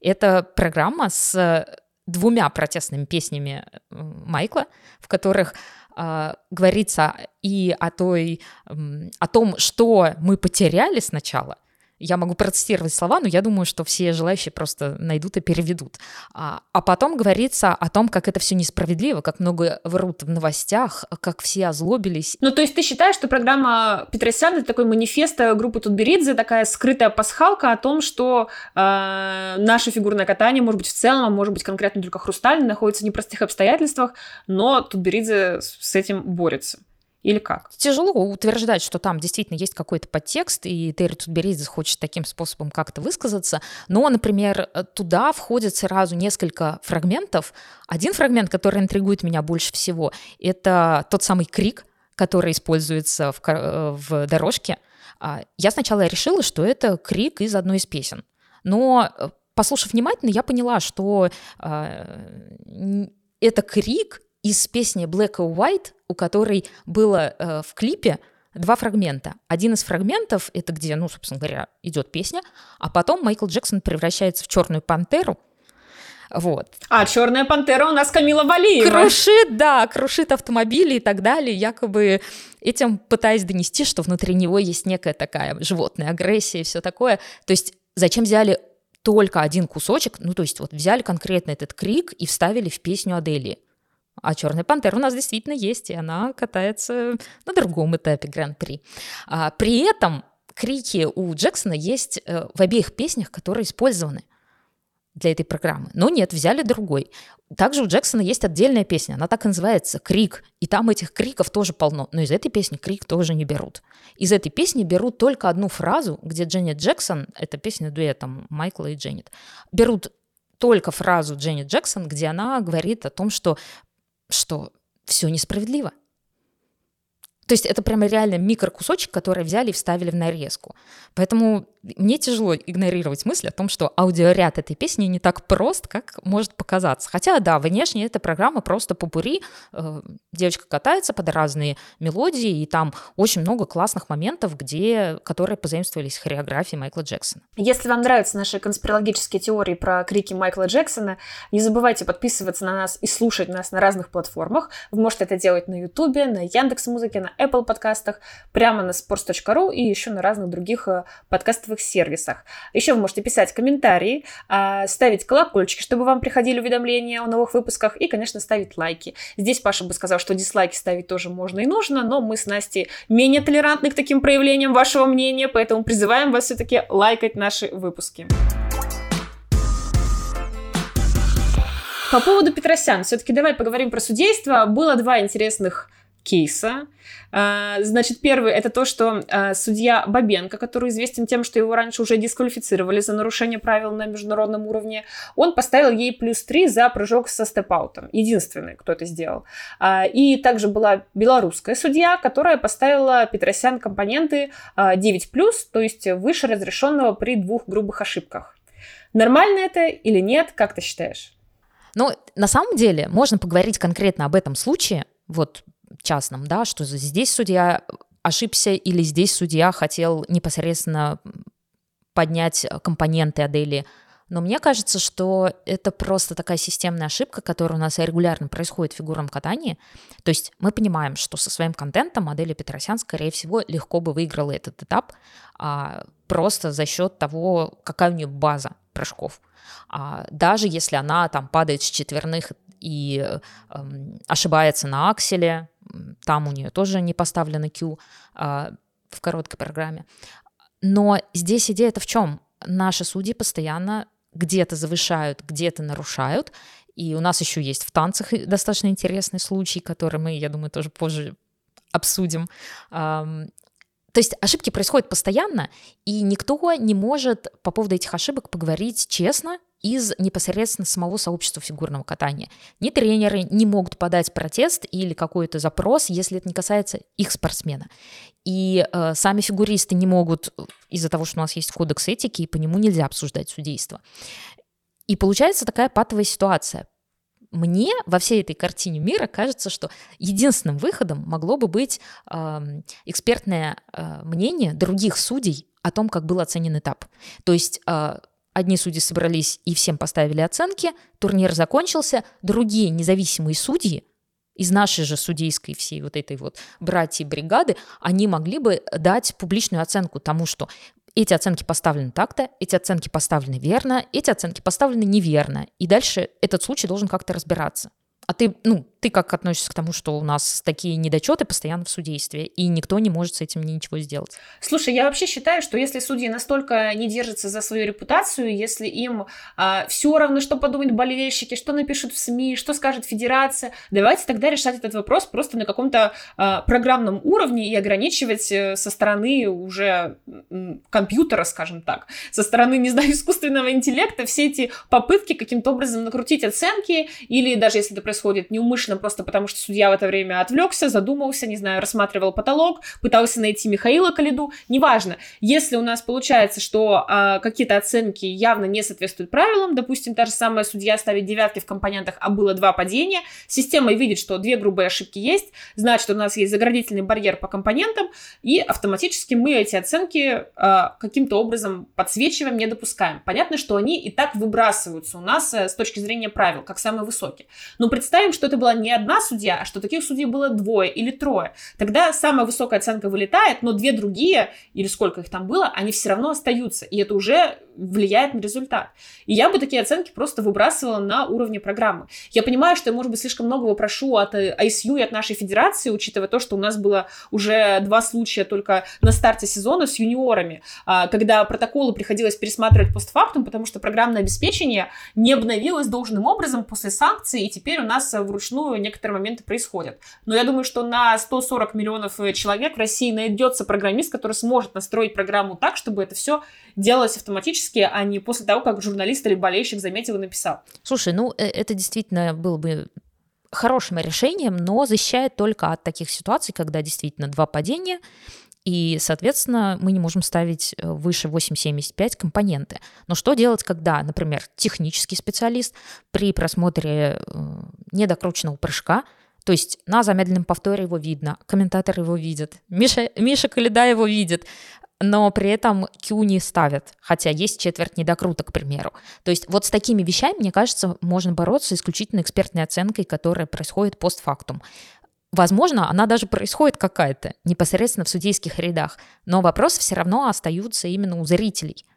Это программа с двумя протестными песнями Майкла, в которых э, говорится и о той, э, о том, что мы потеряли сначала, я могу процитировать слова, но я думаю, что все желающие просто найдут и переведут. А, а потом говорится о том, как это все несправедливо, как много врут в новостях, как все озлобились.
Ну, то есть ты считаешь, что программа Петросян это такой манифест группы Тутберидзе, такая скрытая пасхалка о том, что э, наше фигурное катание, может быть, в целом, а может быть, конкретно только хрустальный, находится в непростых обстоятельствах, но Тутберидзе с этим борется. Или как?
Тяжело утверждать, что там действительно есть какой-то подтекст, и Терри Тутберидзе хочет таким способом как-то высказаться. Но, например, туда входят сразу несколько фрагментов. Один фрагмент, который интригует меня больше всего, это тот самый крик, который используется в, в дорожке. А, я сначала решила, что это крик из одной из песен. Но, э, послушав внимательно, я поняла, что э, это крик из песни Black or White, у которой было э, в клипе два фрагмента. Один из фрагментов это где, ну, собственно говоря, идет песня, а потом Майкл Джексон превращается в черную пантеру. Вот.
А черная пантера у нас Камила Валиева.
Крушит, да, крушит автомобили и так далее, якобы этим пытаясь донести, что внутри него есть некая такая животная агрессия и все такое. То есть зачем взяли только один кусочек, ну то есть вот взяли конкретно этот крик и вставили в песню Адели. А черная пантера у нас действительно есть, и она катается на другом этапе гран-при. А, при этом крики у Джексона есть э, в обеих песнях, которые использованы. для этой программы. Но нет, взяли другой. Также у Джексона есть отдельная песня, она так и называется «Крик». И там этих криков тоже полно. Но из этой песни крик тоже не берут. Из этой песни берут только одну фразу, где Дженнет Джексон, это песня дуэтом Майкла и Дженнет, берут только фразу Дженнет Джексон, где она говорит о том, что, что все несправедливо. То есть это прямо реально микрокусочек, который взяли и вставили в нарезку. Поэтому мне тяжело игнорировать мысль о том, что аудиоряд этой песни не так прост, как может показаться. Хотя, да, внешне эта программа просто попури. Э, девочка катается под разные мелодии, и там очень много классных моментов, где, которые позаимствовались хореографии Майкла Джексона.
Если вам нравятся наши конспирологические теории про крики Майкла Джексона, не забывайте подписываться на нас и слушать нас на разных платформах. Вы можете это делать на Ютубе, на Яндекс.Музыке, на Apple подкастах, прямо на sports.ru и еще на разных других э, подкастовых сервисах. Еще вы можете писать комментарии, а, ставить колокольчики, чтобы вам приходили уведомления о новых выпусках, и, конечно, ставить лайки. Здесь Паша бы сказал, что дизлайки ставить тоже можно и нужно, но мы с Настей менее толерантны к таким проявлениям вашего мнения, поэтому призываем вас все-таки лайкать наши выпуски. По поводу Петросян, все-таки давай поговорим про судейство. Было два интересных кейса. А, значит, первый это то, что а, судья Бабенко, который известен тем, что его раньше уже дисквалифицировали за нарушение правил на международном уровне, он поставил ей плюс 3 за прыжок со степаутом. Единственный, кто это сделал. А, и также была белорусская судья, которая поставила Петросян компоненты 9 плюс, то есть выше разрешенного при двух грубых ошибках. Нормально это или нет, как ты считаешь?
Ну, на самом деле, можно поговорить конкретно об этом случае. Вот частном, да, что здесь судья ошибся или здесь судья хотел непосредственно поднять компоненты Адели. Но мне кажется, что это просто такая системная ошибка, которая у нас регулярно происходит в фигурном катании. То есть мы понимаем, что со своим контентом модели Петросян, скорее всего, легко бы выиграла этот этап а, просто за счет того, какая у нее база прыжков. А, даже если она там падает с четверных и э, ошибается на акселе, там у нее тоже не поставлено Q а, в короткой программе. Но здесь идея-то в чем? Наши судьи постоянно где-то завышают, где-то нарушают. И у нас еще есть в танцах достаточно интересный случай, который мы, я думаю, тоже позже обсудим. То есть ошибки происходят постоянно, и никто не может по поводу этих ошибок поговорить честно из непосредственно самого сообщества фигурного катания. Ни тренеры не могут подать протест или какой-то запрос, если это не касается их спортсмена. И э, сами фигуристы не могут из-за того, что у нас есть кодекс этики, и по нему нельзя обсуждать судейство. И получается такая патовая ситуация мне во всей этой картине мира кажется, что единственным выходом могло бы быть э, экспертное э, мнение других судей о том, как был оценен этап. То есть э, одни судьи собрались и всем поставили оценки, турнир закончился, другие независимые судьи из нашей же судейской всей вот этой вот братьей бригады, они могли бы дать публичную оценку тому, что эти оценки поставлены так-то, эти оценки поставлены верно, эти оценки поставлены неверно. И дальше этот случай должен как-то разбираться. А ты, ну, ты как относишься к тому, что у нас такие недочеты постоянно в судействе, и никто не может с этим ничего сделать?
Слушай, я вообще считаю, что если судьи настолько не держатся за свою репутацию, если им а, все равно, что подумают болельщики, что напишут в СМИ, что скажет федерация, давайте тогда решать этот вопрос просто на каком-то а, программном уровне и ограничивать э, со стороны уже компьютера, скажем так, со стороны, не знаю, искусственного интеллекта все эти попытки каким-то образом накрутить оценки, или даже если это происходит неумышленно, возможно, просто потому что судья в это время отвлекся, задумался, не знаю, рассматривал потолок, пытался найти Михаила Калиду, неважно. Если у нас получается, что а, какие-то оценки явно не соответствуют правилам, допустим, та же самая судья ставит девятки в компонентах, а было два падения, система видит, что две грубые ошибки есть, значит, у нас есть заградительный барьер по компонентам, и автоматически мы эти оценки а, каким-то образом подсвечиваем, не допускаем. Понятно, что они и так выбрасываются у нас а, с точки зрения правил, как самые высокие. Но представим, что это была не одна судья, а что таких судей было двое или трое. Тогда самая высокая оценка вылетает, но две другие, или сколько их там было, они все равно остаются. И это уже влияет на результат. И я бы такие оценки просто выбрасывала на уровне программы. Я понимаю, что я, может быть, слишком многого прошу от ISU и от нашей федерации, учитывая то, что у нас было уже два случая только на старте сезона с юниорами, а, когда протоколы приходилось пересматривать постфактум, потому что программное обеспечение не обновилось должным образом после санкций, и теперь у нас вручную некоторые моменты происходят. Но я думаю, что на 140 миллионов человек в России найдется программист, который сможет настроить программу так, чтобы это все делалось автоматически, а не после того, как журналист или болельщик заметил и написал.
Слушай, ну э, это действительно было бы хорошим решением, но защищает только от таких ситуаций, когда действительно два падения, и, соответственно, мы не можем ставить э, выше 8,75 компоненты. Но что делать, когда, например, технический специалист при просмотре э, недокрученного прыжка то есть на замедленном повторе его видно, комментатор его видит, Миша, Миша Каледа его видит, но при этом Q не ставят, хотя есть четверть недокрута, к примеру. То есть вот с такими вещами, мне кажется, можно бороться исключительно экспертной оценкой, которая происходит постфактум. Возможно, она даже происходит какая-то непосредственно в судейских рядах, но вопросы все равно остаются именно у зрителей –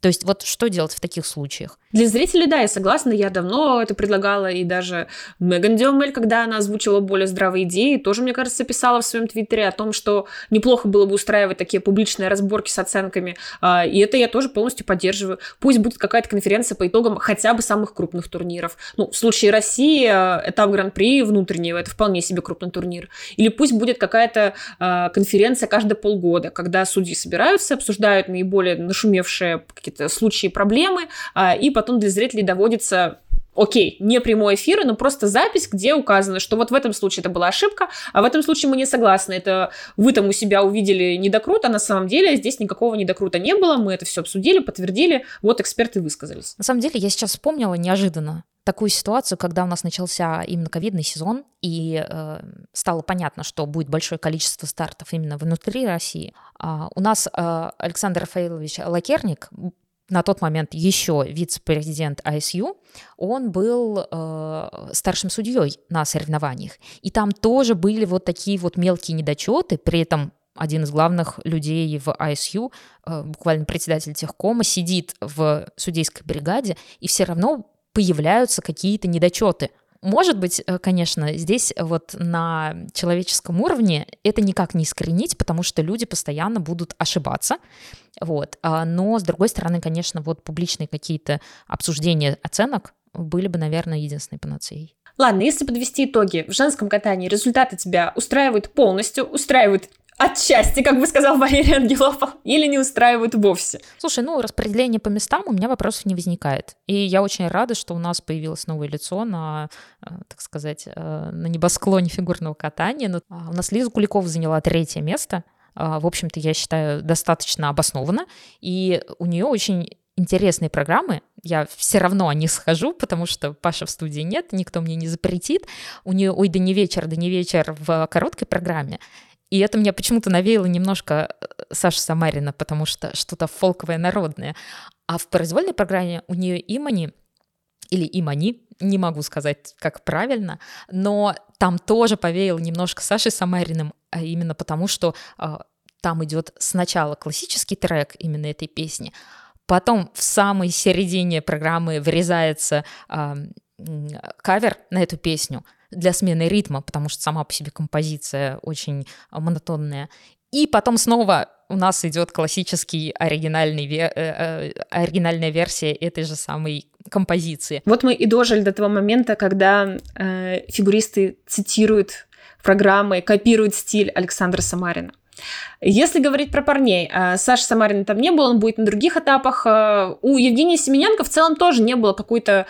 то есть вот что делать в таких случаях?
Для зрителей, да, я согласна, я давно это предлагала, и даже Меган Дюмель, когда она озвучила более здравые идеи, тоже, мне кажется, писала в своем твиттере о том, что неплохо было бы устраивать такие публичные разборки с оценками, а, и это я тоже полностью поддерживаю. Пусть будет какая-то конференция по итогам хотя бы самых крупных турниров. Ну, в случае России а, этап Гран-при внутреннего, это вполне себе крупный турнир. Или пусть будет какая-то а, конференция каждые полгода, когда судьи собираются, обсуждают наиболее нашумевшие какие-то случаи проблемы, а, и потом для зрителей доводится окей, не прямой эфир, но просто запись, где указано, что вот в этом случае это была ошибка, а в этом случае мы не согласны. Это вы там у себя увидели недокрут, а на самом деле здесь никакого недокрута не было, мы это все обсудили, подтвердили, вот эксперты высказались.
На самом деле я сейчас вспомнила неожиданно такую ситуацию, когда у нас начался именно ковидный сезон, и э, стало понятно, что будет большое количество стартов именно внутри России. А у нас э, Александр Рафаилович Лакерник на тот момент еще вице-президент ISU, он был э, старшим судьей на соревнованиях. И там тоже были вот такие вот мелкие недочеты, при этом один из главных людей в ISU, э, буквально председатель техкома, сидит в судейской бригаде, и все равно появляются какие-то недочеты. Может быть, э, конечно, здесь вот на человеческом уровне это никак не искоренить, потому что люди постоянно будут ошибаться. Вот. А, но, с другой стороны, конечно, вот публичные какие-то обсуждения оценок были бы, наверное, единственной панацеей.
Ладно, если подвести итоги, в женском катании результаты тебя устраивают полностью, устраивают отчасти, как бы сказал Валерий Ангелопов, или не устраивают вовсе?
Слушай, ну, распределение по местам у меня вопросов не возникает. И я очень рада, что у нас появилось новое лицо на, э, так сказать, э, на небосклоне фигурного катания. А, у нас Лиза Куликова заняла третье место. А, в общем-то, я считаю, достаточно обоснованно. И у нее очень интересные программы. Я все равно о них схожу, потому что Паша в студии нет, никто мне не запретит. У нее «Ой, да не вечер, да не вечер» в короткой программе. И это мне почему-то навеяло немножко э, Саша Самарина, потому что что-то фолковое, народное. А в произвольной программе у нее имани или имани, не могу сказать, как правильно, но там тоже повеяло немножко Сашей Самариным, а именно потому, что э, там идет сначала классический трек именно этой песни, потом в самой середине программы вырезается э, кавер на эту песню — для смены ритма, потому что сама по себе композиция очень а, монотонная. И потом снова у нас идет классический оригинальный, э, э, оригинальная версия этой же самой композиции.
Вот мы и дожили до того момента, когда э, фигуристы цитируют программы, копируют стиль Александра Самарина. Если говорить про парней, э, Саша Самарина там не было, он будет на других этапах. Э, у Евгения Семененко в целом тоже не было какой-то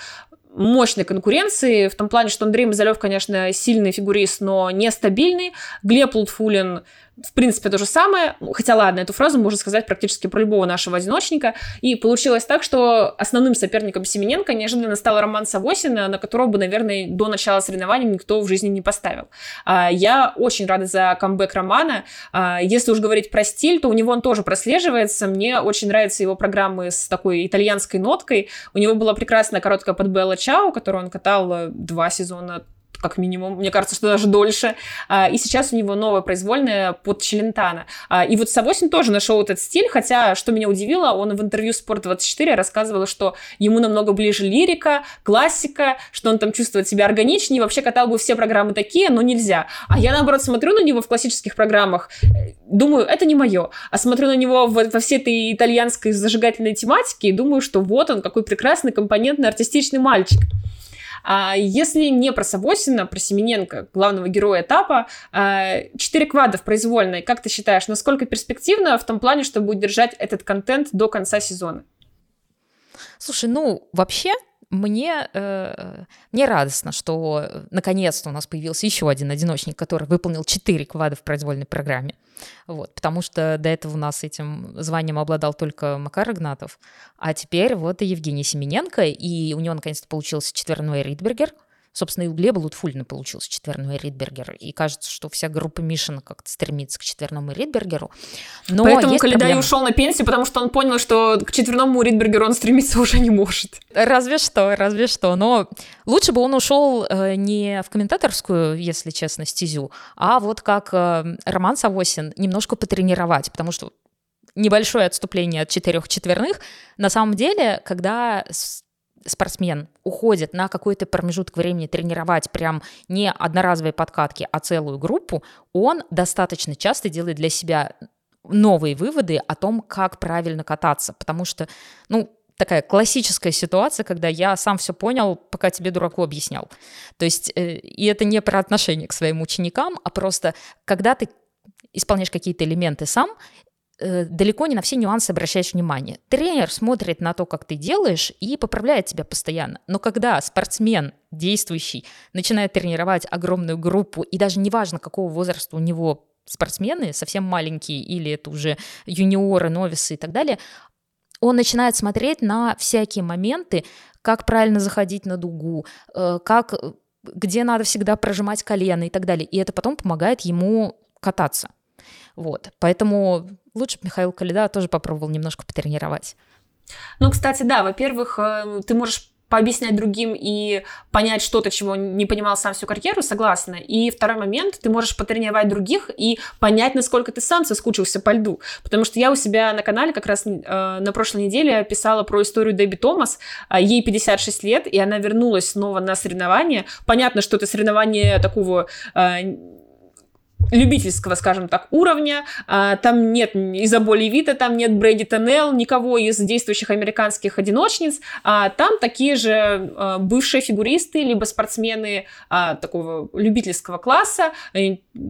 мощной конкуренции, в том плане, что Андрей Мазалев, конечно, сильный фигурист, но нестабильный. Глеб Лутфулин в принципе, то же самое. Хотя, ладно, эту фразу можно сказать практически про любого нашего одиночника. И получилось так, что основным соперником Семененко неожиданно стал Роман Савосин, на которого бы, наверное, до начала соревнований никто в жизни не поставил. А, я очень рада за камбэк Романа. А, если уж говорить про стиль, то у него он тоже прослеживается. Мне очень нравятся его программы с такой итальянской ноткой. У него была прекрасная короткая под Белла Чао, которую он катал э, два сезона как минимум. Мне кажется, что даже дольше. А, и сейчас у него новая произвольная под Челентано. А, и вот Савосин тоже нашел этот стиль, хотя, что меня удивило, он в интервью Спорт24 рассказывал, что ему намного ближе лирика, классика, что он там чувствует себя органичнее, вообще катал бы все программы такие, но нельзя. А я, наоборот, смотрю на него в классических программах, э, думаю, это не мое. А смотрю на него во, во всей этой итальянской зажигательной тематике и думаю, что вот он, какой прекрасный, компонентный, артистичный мальчик. А если не про Савосина, про Семененко, главного героя этапа, а, четыре квада в произвольной, как ты считаешь, насколько перспективно в том плане, чтобы удержать этот контент до конца сезона?
Слушай, ну, вообще, мне, э, мне радостно, что э, наконец-то у нас появился еще один одиночник, который выполнил 4 квада в произвольной программе. Вот, потому что до этого у нас этим званием обладал только Макар Игнатов, а теперь вот и Евгений Семененко, и у него наконец-то получился четверной Ридбергер — Собственно, и у Глеба Лутфульна получился четверной Ридбергер. И кажется, что вся группа Мишина как-то стремится к четверному Ридбергеру.
Но Поэтому Каледай ушел на пенсию, потому что он понял, что к четверному Ридбергеру он стремиться уже не может.
Разве что, разве что. Но лучше бы он ушел э, не в комментаторскую, если честно, стезю, а вот как э, Роман Савосин немножко потренировать, потому что небольшое отступление от четырех четверных. На самом деле, когда спортсмен уходит на какой-то промежуток времени тренировать прям не одноразовые подкатки, а целую группу, он достаточно часто делает для себя новые выводы о том, как правильно кататься, потому что, ну, такая классическая ситуация, когда я сам все понял, пока тебе дураку объяснял. То есть, э, и это не про отношение к своим ученикам, а просто когда ты исполняешь какие-то элементы сам, Э, далеко не на все нюансы обращаешь внимание. Тренер смотрит на то, как ты делаешь, и поправляет тебя постоянно. Но когда спортсмен действующий начинает тренировать огромную группу, и даже неважно, какого возраста у него спортсмены, совсем маленькие, или это уже юниоры, новисы и так далее, он начинает смотреть на всякие моменты, как правильно заходить на дугу, э, как, где надо всегда прожимать колено и так далее. И это потом помогает ему кататься. Вот. Поэтому лучше бы Михаил Калида тоже попробовал немножко потренировать.
Ну, кстати, да, во-первых, э, ты можешь пообъяснять другим и понять что-то, чего не понимал сам всю карьеру, согласна. И второй момент, ты можешь потренировать других и понять, насколько ты сам соскучился по льду. Потому что я у себя на канале как раз э, на прошлой неделе писала про историю Дебби Томас. Э, ей 56 лет, и она вернулась снова на соревнования. Понятно, что это соревнование такого... Э, любительского, скажем так, уровня. А, там нет Изаболи Вита, там нет Брэди Теннелл, никого из действующих американских одиночниц. А, там такие же а, бывшие фигуристы, либо спортсмены такого любительского класса.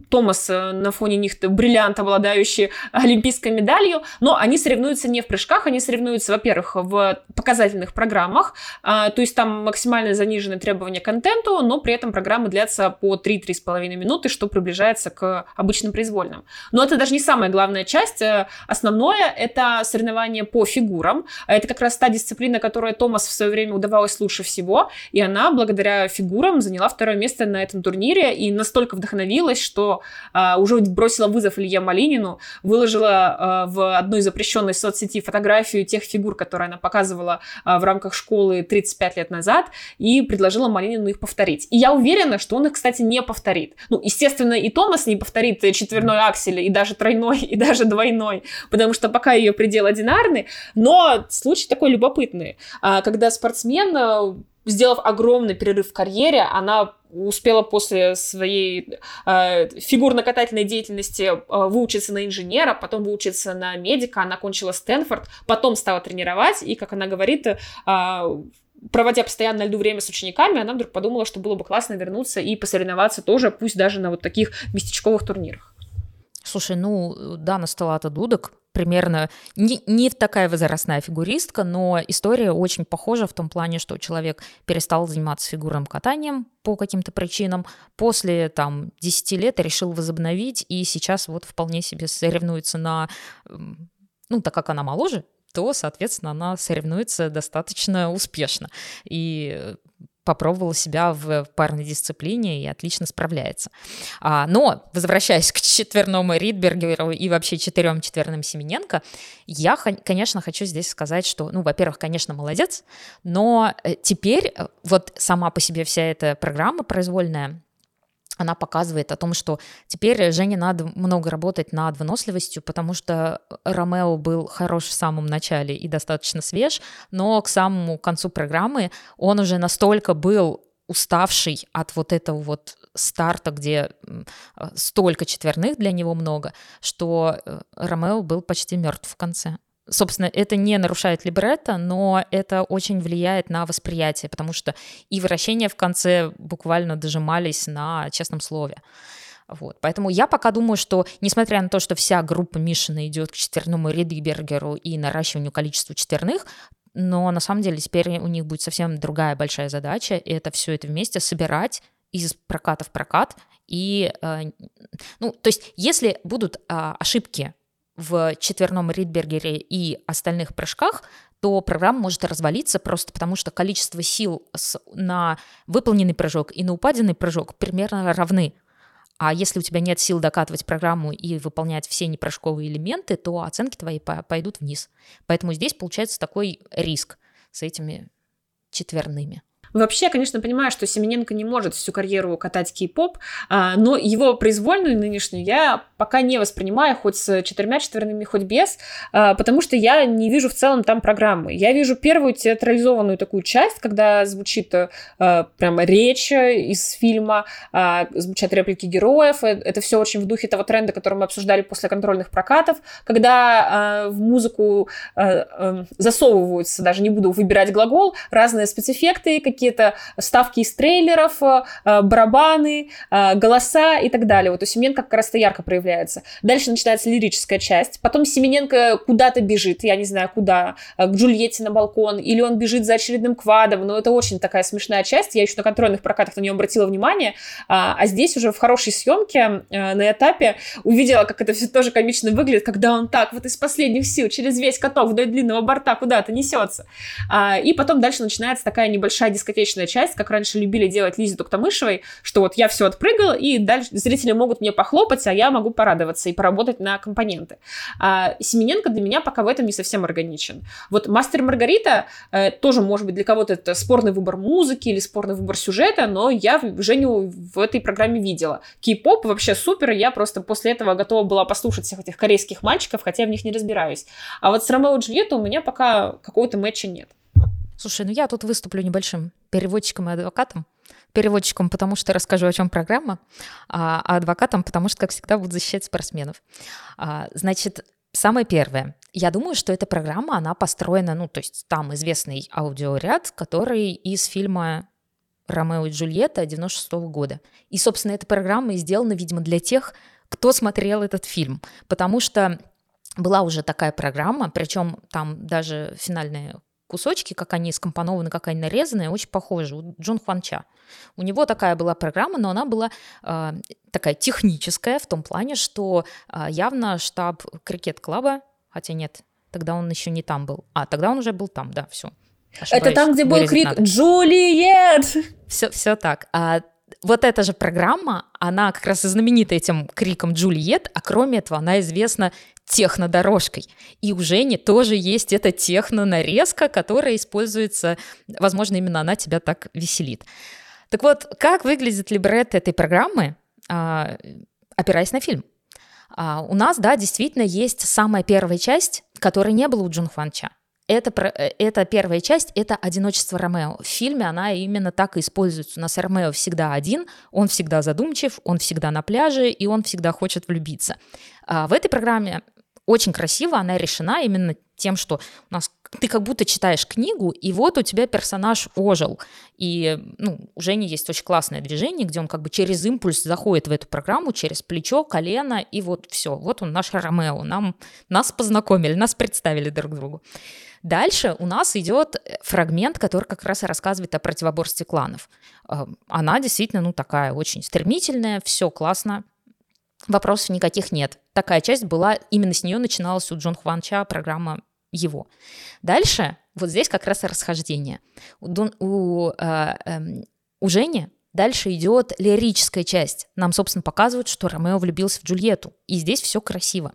Томас э, на фоне них бриллиант, обладающий олимпийской медалью. Но они соревнуются не в прыжках, они соревнуются, во-первых, в показательных программах. То есть там максимально занижены требования к контенту, но при этом программы длятся по 3-3,5 минуты, что приближается к обычным произвольным. Но это даже не самая главная часть. Э, основное — это соревнование по фигурам. Это как раз та дисциплина, которая Томас в свое время удавалась лучше всего, и она благодаря фигурам заняла второе место на этом турнире и настолько вдохновилась, что а, уже бросила вызов Илье Малинину, выложила а, в одной запрещенной соцсети фотографию тех фигур, которые она показывала а, в рамках школы 35 лет назад, и предложила Малинину их повторить. И я уверена, что он их, кстати, не повторит. Ну, естественно, и Томас не повторит четверной аксель, и даже тройной, и даже двойной, потому что пока ее предел одинарный, но случай такой любопытный, а, когда спортсмен э, сделав огромный перерыв в карьере, она успела после своей э, фигурно-катательной деятельности э, выучиться на инженера, потом выучиться на медика, она кончила Стэнфорд, потом стала тренировать, и, как она говорит, э, проводя постоянно на льду время с учениками, она вдруг подумала, что было бы классно вернуться и посоревноваться тоже, пусть даже на вот таких местечковых турнирах.
Слушай, ну да, Стеллата Дудок примерно не, не такая возрастная фигуристка, но история очень похожа в том плане, что человек перестал заниматься фигурным катанием по каким-то причинам, после там 10 лет решил возобновить, и сейчас вот вполне себе соревнуется на ну, так как она моложе, то, соответственно, она соревнуется достаточно успешно. И попробовала себя в парной дисциплине и отлично справляется. А, но, возвращаясь к четверному Ридбергеру и вообще четырем четверным Семененко, я, конечно, хочу здесь сказать, что, ну, во-первых, конечно, молодец, но э, теперь э, вот сама по себе вся эта программа произвольная, она показывает о том, что теперь Жене надо много работать над выносливостью, потому что Ромео был хорош в самом начале и достаточно свеж, но к самому концу программы он уже настолько был уставший от вот этого вот старта, где столько четверных для него много, что э, Ромео был почти мертв в конце. Собственно, это не нарушает либретто, но это очень влияет на восприятие, потому что и вращения в конце буквально дожимались на честном слове. Вот. Поэтому я пока думаю, что, несмотря на то, что вся группа Мишина идет к четверному Ридбергеру и наращиванию количества четверных, но на самом деле теперь у них будет совсем другая большая задача, и это все это вместе собирать из проката в прокат. И, э, ну, то есть, если будут э, ошибки в четверном Ридбергере и остальных прыжках, то программа может развалиться просто потому, что количество сил на выполненный прыжок и на упаденный прыжок примерно равны. А если у тебя нет сил докатывать программу и выполнять все непрыжковые элементы, то оценки твои пойдут вниз. Поэтому здесь получается такой риск с этими четверными.
Вообще, конечно, понимаю, что Семененко не может всю карьеру катать кей-поп, а, но его произвольную нынешнюю я пока не воспринимаю, хоть с четырьмя четверными, хоть без, а, потому что я не вижу в целом там программы. Я вижу первую театрализованную такую часть, когда звучит а, прямо речь из фильма, звучат реплики героев. Э, это все очень в духе того тренда, который мы обсуждали после контрольных прокатов, когда в музыку засовываются, даже не буду выбирать глагол, разные спецэффекты, какие какие-то ставки из трейлеров, э, э, барабаны, э, голоса и так далее. Вот у Семененко как раз это ярко проявляется. Дальше начинается лирическая часть. Потом Семененко куда-то бежит, я не знаю куда, к Джульетте на балкон, или он бежит за очередным квадом. Но это очень такая смешная часть. Я еще на контрольных прокатах на нее обратила внимание. А, а здесь уже в хорошей съемке на этапе увидела, как это все тоже комично выглядит, когда он так вот из последних сил через весь каток вдоль длинного борта куда-то несется. А, и потом дальше начинается такая небольшая дискотека дискотечная часть, как раньше любили делать Лизе Токтамышевой, что вот я все отпрыгала, и дальше зрители могут мне похлопать, а я могу порадоваться и поработать на компоненты. А Семененко для меня пока в этом не совсем органичен. Вот «Мастер Маргарита» э, тоже, может быть, для кого-то это спорный выбор музыки или спорный выбор сюжета, но я Женю в этой программе видела. Кей-поп вообще супер, я просто после этого готова была послушать всех этих корейских мальчиков, хотя я в них не разбираюсь. А вот с Ромео и Джульеттой у меня пока какого-то матча нет.
Слушай, ну я тут выступлю небольшим переводчиком и адвокатом. Переводчиком, потому что расскажу, о чем программа, а, а адвокатом, потому что, как всегда, буду защищать спортсменов. А, значит, самое первое. Я думаю, что эта программа, она построена, ну, то есть там известный аудиоряд, который из фильма «Ромео и Джульетта» 96 -го года. И, собственно, эта программа сделана, видимо, для тех, кто смотрел этот фильм, потому что была уже такая программа, причем там даже финальная кусочки, как они скомпонованы, как они нарезаны, очень похожи. У Джон Хванча. У него такая была программа, но она была э, такая техническая в том плане, что э, явно штаб крикет-клаба, хотя нет, тогда он еще не там был. А, тогда он уже был там, да, все.
Ошибаюсь, Это там, где был крик надо. «Джулиет!»
Все, все так. А вот эта же программа, она как раз и знаменита этим криком «Джульет», а кроме этого она известна технодорожкой. И у Жени тоже есть эта техно-нарезка, которая используется, возможно, именно она тебя так веселит. Так вот, как выглядит либретто этой программы, а, опираясь на фильм? А, у нас, да, действительно есть самая первая часть, которой не было у Джун Хванча. Это, э, это первая часть, это «Одиночество Ромео». В фильме она именно так и используется. У нас Ромео всегда один, он всегда задумчив, он всегда на пляже, и он всегда хочет влюбиться. А в этой программе очень красиво она решена именно тем, что у нас ты как будто читаешь книгу, и вот у тебя персонаж ожил. И ну, у Жени есть очень классное движение, где он как бы через импульс заходит в эту программу, через плечо, колено, и вот все. Вот он наш Ромео. Нам, нас познакомили, нас представили друг другу. Дальше у нас идет фрагмент, который как раз и рассказывает о противоборстве кланов. Э, она действительно, ну, такая очень стремительная, все классно, вопросов никаких нет. Такая часть была, именно с нее начиналась у Джон Хванча программа его. Дальше вот здесь как раз расхождение. У, Дун, у, э, э, у Жени Дальше идет лирическая часть. Нам, собственно, показывают, что Ромео влюбился в Джульетту. И здесь все красиво.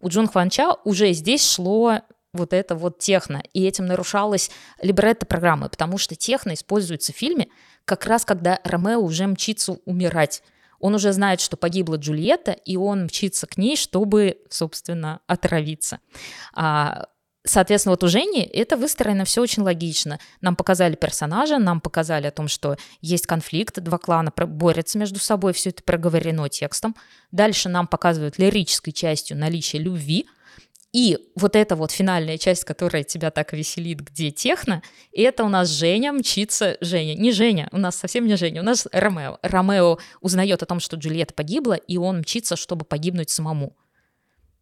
У Джун Хванча уже здесь шло вот это вот техно, и этим нарушалась либретто программы, потому что техно используется в фильме как раз когда Ромео уже мчится умирать. Он уже знает, что погибла Джульетта, и он мчится к ней, чтобы, собственно, отравиться. А, Соответственно, вот у Жени это выстроено все очень логично. Нам показали персонажа, нам показали о том, что есть конфликт, два клана борются между собой, все это проговорено текстом. Дальше нам показывают лирической частью наличие любви, и вот эта вот финальная часть, которая тебя так веселит, где техно, это у нас Женя мчится, Женя, не Женя, у нас совсем не Женя, у нас Ромео. Ромео узнает о том, что Джульетта погибла, и он мчится, чтобы погибнуть самому.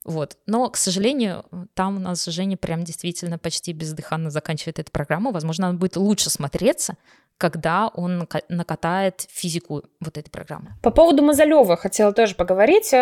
Вот. Но, к сожалению, там у нас Женя прям действительно почти бездыханно заканчивает эту программу. Возможно, она будет лучше смотреться, когда он накатает физику вот этой программы.
По поводу Мазалева хотела тоже поговорить.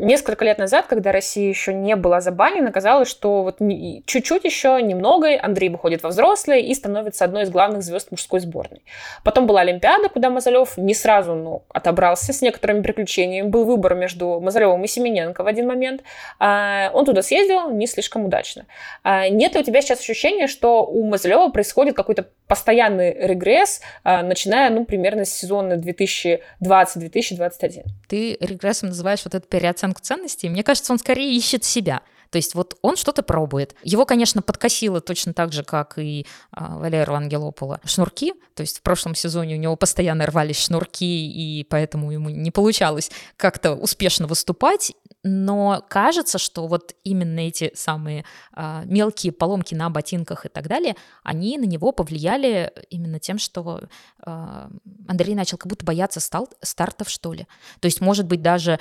Несколько лет назад, когда Россия еще не была забанена, казалось, что вот чуть-чуть еще, немного, Андрей выходит во взрослые и становится одной из главных звезд мужской сборной. Потом была Олимпиада, куда Мазалев не сразу ну, отобрался с некоторыми приключениями. Был выбор между Мазалевым и Семененко в один момент. А, он туда съездил не слишком удачно. А, нет ли у тебя сейчас ощущения, что у Мазалева происходит какой-то постоянный регресс, а, начиная, ну, примерно с сезона 2020-2021?
Ты регрессом называешь вот эту переоценку оценку ценностей, мне кажется, он скорее ищет себя. То есть вот он что-то пробует. Его, конечно, подкосило точно так же, как и а, Валеру Ангелопола шнурки. То есть в прошлом сезоне у него постоянно рвались шнурки, и поэтому ему не получалось как-то успешно выступать. Но кажется, что вот именно эти самые а, мелкие поломки на ботинках и так далее, они на него повлияли именно тем, что а, Андрей начал как будто бояться стартов, что ли. То есть, может быть, даже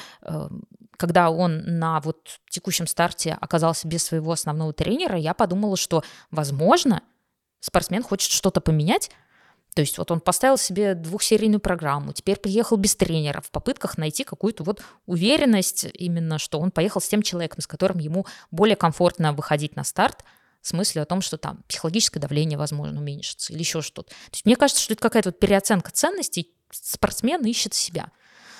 когда он на вот текущем старте оказался без своего основного тренера, я подумала, что, возможно, спортсмен хочет что-то поменять, то есть вот он поставил себе двухсерийную программу, теперь приехал без тренера в попытках найти какую-то вот уверенность именно, что он поехал с тем человеком, с которым ему более комфортно выходить на старт, в смысле о том, что там психологическое давление, возможно, уменьшится или еще что-то. То есть мне кажется, что это какая-то вот переоценка ценностей, спортсмен ищет себя.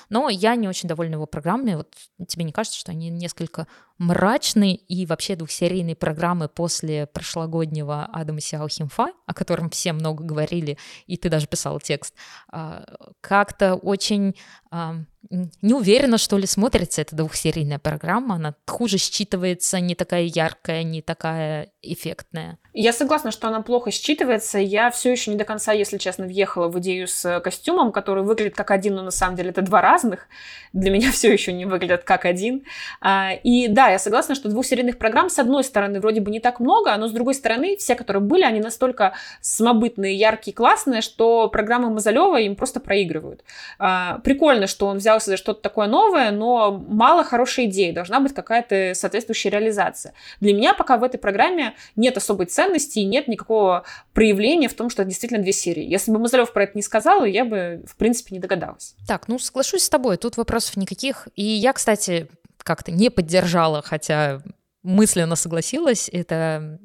Но я не очень довольна его программой. Вот тебе не кажется, что они несколько мрачные и вообще двухсерийные программы после прошлогоднего Адама Сиал Химфа, о котором все много говорили, и ты даже писал текст, а, как-то очень а, не уверена, что ли, смотрится эта двухсерийная программа. Она хуже считывается, не такая яркая, не такая эффектная.
Я согласна, что она плохо считывается. Я все еще не до конца, если честно, въехала в идею с костюмом, который выглядит как один, но на самом деле это два разных. Для меня все еще не выглядят как один. А, и да, я согласна, что двухсерийных программ, с одной стороны, вроде бы не так много, но с другой стороны, все, которые были, они настолько самобытные, яркие, классные, что программы Мазалева им просто проигрывают. А, прикольно, что он взялся за что-то такое новое, но мало хорошей идеи, должна быть какая-то соответствующая реализация. Для меня пока в этой программе нет особой ценности и нет никакого проявления в том, что это действительно две серии. Если бы Мазалев про это не сказал, я бы, в принципе, не догадалась.
Так, ну соглашусь с тобой, тут вопросов никаких. И я, кстати, как-то не поддержала, хотя мысленно согласилась, это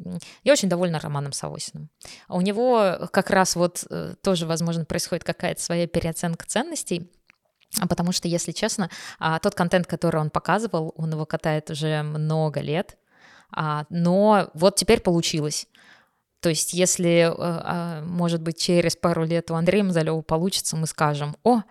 я очень довольна Романом Савосиным. У него как раз вот э, тоже, возможно, происходит какая-то своя переоценка ценностей, потому что, если честно, а, тот контент, который он показывал, он его катает уже много лет, а, но вот теперь получилось. То есть, если, э, а, может быть, через пару лет у Андрея Мазалева получится, мы скажем, о,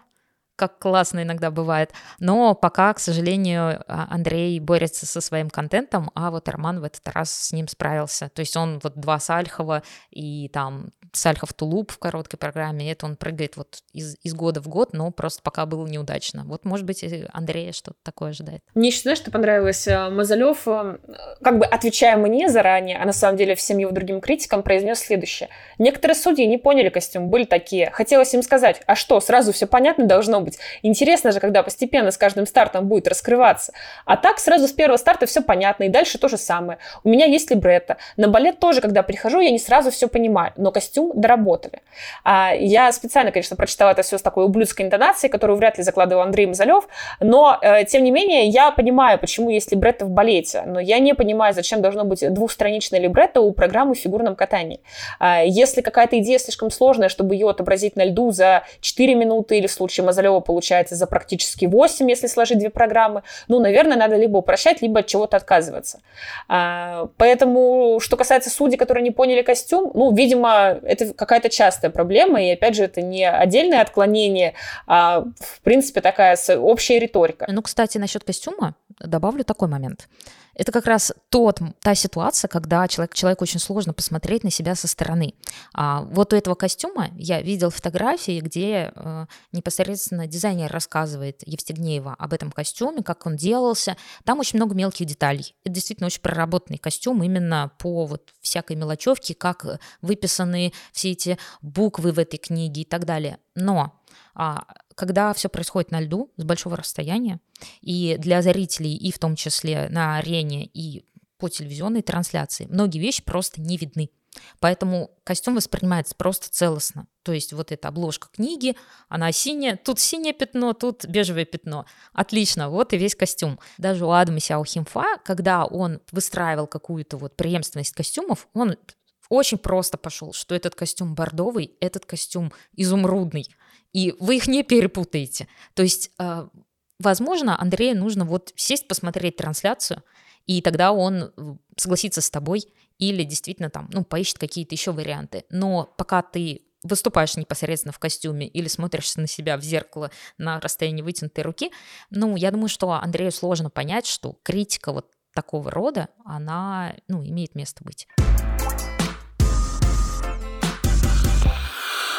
как классно иногда бывает. Но пока, к сожалению, а, Андрей борется со своим контентом, а вот Роман в этот раз с ним справился. То есть он вот два Сальхова и там Сальхов Тулуп в короткой программе, это он прыгает вот из, из года в год, но просто пока было неудачно. Вот, может быть, Андрея что-то такое ожидает.
Мне еще, знаешь, что понравилось? Э, Мазалев, э, как бы отвечая мне заранее, а на самом деле всем его другим критикам, произнес следующее. Некоторые судьи не поняли костюм, были такие. Хотелось им сказать, а что, сразу все понятно должно быть? Быть. Интересно же, когда постепенно с каждым стартом будет раскрываться. А так сразу с первого старта все понятно, и дальше то же самое. У меня есть либретто. На балет тоже, когда прихожу, я не сразу все понимаю, но костюм доработали. А, я специально, конечно, прочитала это все с такой ублюдской интонацией, которую вряд ли закладывал Андрей Мазалев, но, э, тем не менее, я понимаю, почему есть либретто в балете, но я не понимаю, зачем должно быть двухстраничное либретто у программы в фигурном катании. А, если какая-то идея слишком сложная, чтобы ее отобразить на льду за 4 минуты, или в случае Мазалева получается за практически 8, если сложить две программы, ну, наверное, надо либо упрощать, либо от чего-то отказываться. А, поэтому, что касается судей, которые не поняли костюм, ну, видимо, это какая-то частая проблема, и, опять же, это не отдельное отклонение, а, в принципе, такая общая риторика.
Ну, кстати, насчет костюма добавлю такой момент. Это как раз тот, та ситуация, когда человек, человеку очень сложно посмотреть на себя со стороны. А вот у этого костюма я видел фотографии, где э, непосредственно дизайнер рассказывает Евстигнеева об этом костюме, как он делался. Там очень много мелких деталей. Это действительно очень проработанный костюм именно по вот всякой мелочевке, как выписаны все эти буквы в этой книге и так далее. Но а, когда все происходит на льду с большого расстояния, и для зрителей, и в том числе на арене, и по телевизионной трансляции, многие вещи просто не видны. Поэтому костюм воспринимается просто целостно. То есть вот эта обложка книги, она синяя, тут синее пятно, тут бежевое пятно. Отлично, вот и весь костюм. Даже у Адама Сяо когда он выстраивал какую-то вот преемственность костюмов, он очень просто пошел, что этот костюм бордовый, этот костюм изумрудный и вы их не перепутаете. То есть, а, возможно, Андрею нужно вот сесть, посмотреть трансляцию, и тогда он согласится с тобой или действительно там, ну, поищет какие-то еще варианты. Но пока ты выступаешь непосредственно в костюме или смотришься на себя в зеркало на расстоянии вытянутой руки, ну, я думаю, что Андрею сложно понять, что критика вот такого рода, она, ну, имеет место быть.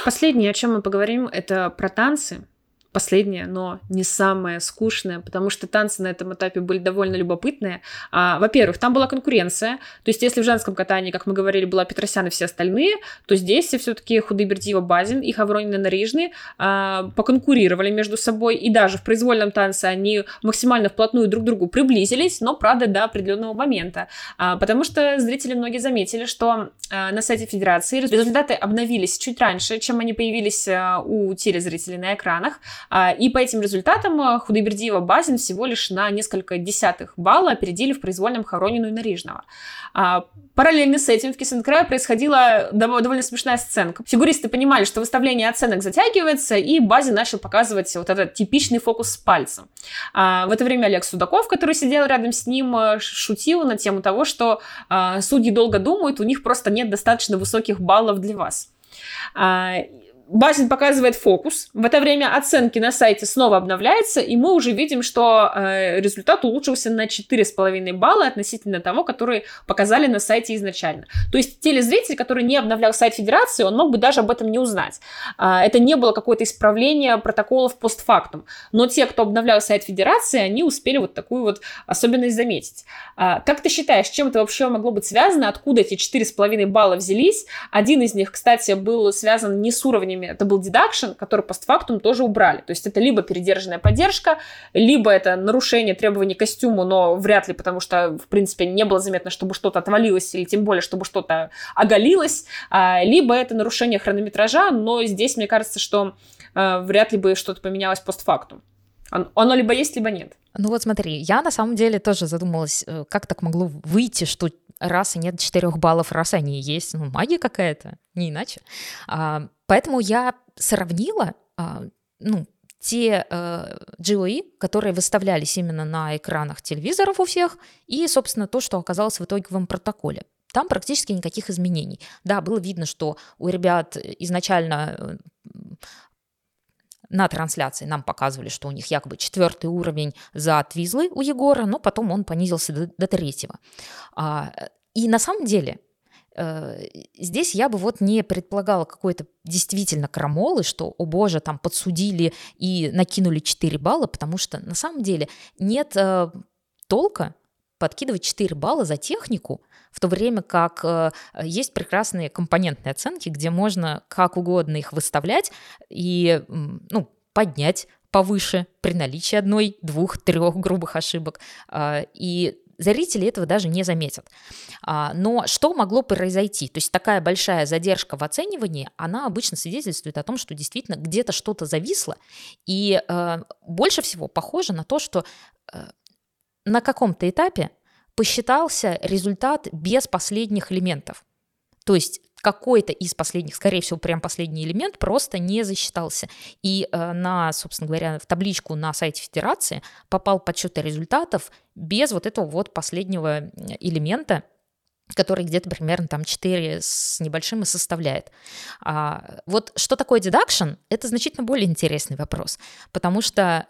Последнее, о чем мы поговорим, это про танцы последнее, но не самое скучное, потому что танцы на этом этапе были довольно любопытные. А, во-первых, там была конкуренция, то есть если в женском катании, как мы говорили, была Петросян и все остальные, то здесь все-таки Худыбердиева Базин и Хавронина Нарижный а, поконкурировали между собой, и даже в произвольном танце они максимально вплотную друг к другу приблизились, но, правда, до определенного момента, а, потому что зрители многие заметили, что а, на сайте Федерации результаты обновились чуть раньше, чем они появились а, у телезрителей на экранах, и по этим результатам а, Худайбердиева Базин всего лишь на несколько десятых балла опередили в произвольном Хоронину и Нарижного. А, параллельно с этим в Кисенкрае происходила довольно смешная сценка. Фигуристы понимали, что выставление оценок затягивается, и Базин начал показывать вот этот типичный фокус с пальцем. В это время Олег Судаков, который сидел рядом с ним, шутил на тему того, что судьи долго думают, у них просто нет достаточно высоких баллов для вас. Базин показывает фокус. В это время оценки на сайте снова обновляются, и мы уже видим, что э, результат улучшился на 4,5 балла относительно того, который показали на сайте изначально. То есть телезритель, который не обновлял сайт Федерации, он мог бы даже об этом не узнать. Э, это не было какое-то исправление протоколов постфактум. Но те, кто обновлял сайт Федерации, они успели вот такую вот особенность заметить. Э, как ты считаешь, чем это вообще могло быть связано? Откуда эти 4,5 балла взялись? Один из них, кстати, был связан не с уровнем требованиями, это был дедакшн, который постфактум тоже убрали. То есть это либо передержанная поддержка, либо это нарушение требований костюму, но вряд ли, потому что, в принципе, не было заметно, чтобы что-то отвалилось, или тем более, чтобы что-то оголилось, а, либо это нарушение хронометража, но здесь, мне кажется, что а, вряд ли бы что-то поменялось постфактум. Оно либо есть, либо нет.
Ну вот смотри, я на самом деле тоже задумалась, э, как так могло выйти, что раз и нет четырех баллов, раз они есть, ну магия какая-то, не иначе. А, поэтому я сравнила, а, ну, те э, GOE, которые выставлялись именно на экранах телевизоров у всех, и, собственно, то, что оказалось в итоговом протоколе. Там практически никаких изменений. Да, было видно, что у ребят изначально э, на трансляции нам показывали, что у них якобы четвертый уровень за Твизлы у Егора, но потом он понизился до, до третьего. А, и на самом деле здесь я бы вот не предполагала какой-то действительно крамолы, что, о боже, там подсудили и накинули 4 балла, потому что на самом деле нет э, толка подкидывать 4 балла за технику, в то время как э, есть прекрасные компонентные оценки, где можно как угодно их выставлять и ну, поднять, повыше при наличии одной, двух, трех грубых ошибок. А, и зрители этого даже не заметят. А, но что могло произойти? То есть такая большая задержка в оценивании, она обычно свидетельствует о том, что действительно где-то что-то зависло, и э, больше всего похоже на то, что э, на каком-то этапе посчитался результат без последних элементов. То есть какой-то из последних, скорее всего, прям последний элемент просто не засчитался. И э, на, собственно говоря, в табличку на сайте Федерации попал подсчет результатов без вот этого вот последнего элемента, который где-то примерно там 4 с небольшим и составляет. А, вот что такое deduction, это значительно более интересный вопрос, потому что,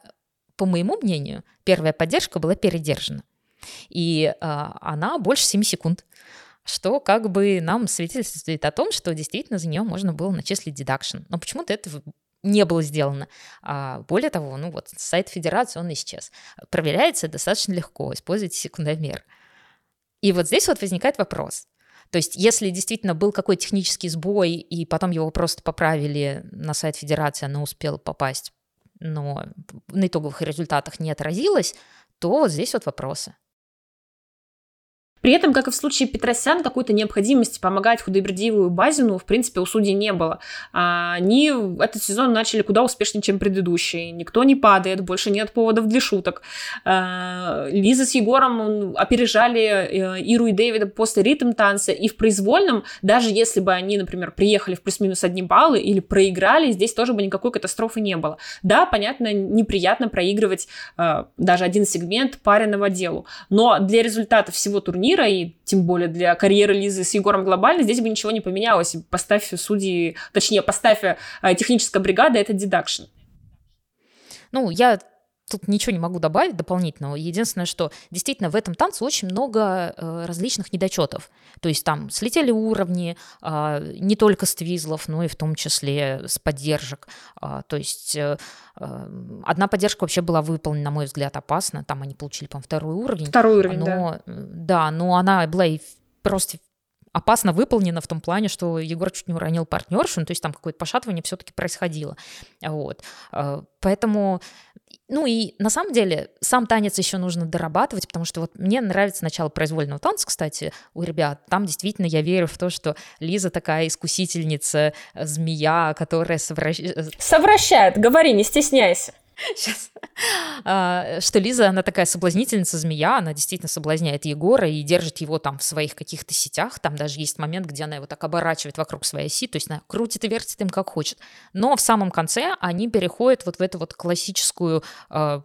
по моему мнению, первая поддержка была передержана. И а, она больше 7 секунд что как бы нам свидетельствует о том, что действительно за нее можно было начислить дедакшн. Но почему-то этого не было сделано. А более того, ну вот сайт Федерации, он исчез. Проверяется достаточно легко, используйте секундомер. И вот здесь вот возникает вопрос. То есть, если действительно был какой-то технический сбой, и потом его просто поправили на сайт Федерации, она успела попасть, но на итоговых результатах не отразилось, то вот здесь вот вопросы.
При этом, как и в случае Петросян, какой-то необходимости помогать Худайбердиеву и Базину, в принципе, у судей не было. А, они этот сезон начали куда успешнее, чем предыдущий. Никто не падает, больше нет поводов для шуток. А, Лиза с Егором опережали э, Иру и Дэвида после ритм танца, и в произвольном, даже если бы они, например, приехали в плюс-минус одни баллы или проиграли, здесь тоже бы никакой катастрофы не было. Да, понятно, неприятно проигрывать э, даже один сегмент паренного делу, но для результата всего турнира мира, и тем более для карьеры Лизы с Егором глобально, здесь бы ничего не поменялось. Поставь судьи, точнее, поставь э, техническая бригада, это дедакшн.
Ну, я тут ничего не могу добавить дополнительного. Единственное, что действительно в этом танце очень много э, различных недочетов. То есть там слетели уровни э, не только с твизлов, но и в том числе с поддержек. Э, то есть э, э одна поддержка вообще была выполнена, на мой взгляд, опасно. Там они получили, по-моему, второй уровень.
Второй уровень,
но,
да.
Да, но она была и просто опасно выполнено в том плане, что Егор чуть не уронил партнершу, ну, то есть там какое-то пошатывание все-таки происходило. Вот. Э, поэтому, ну и на самом деле сам танец еще нужно дорабатывать, потому что вот мне нравится начало произвольного танца, кстати, у ребят. Там действительно я верю в то, что Лиза такая искусительница, змея, которая совращает...
Совращает, говори, не стесняйся.
Сейчас. А, что Лиза, она такая соблазнительница змея, она действительно соблазняет Егора и держит его там в своих каких-то сетях. Там даже есть момент, где она его так оборачивает вокруг своей оси, то есть она крутит и вертит им как хочет. Но в самом конце они переходят вот в эту вот классическую а,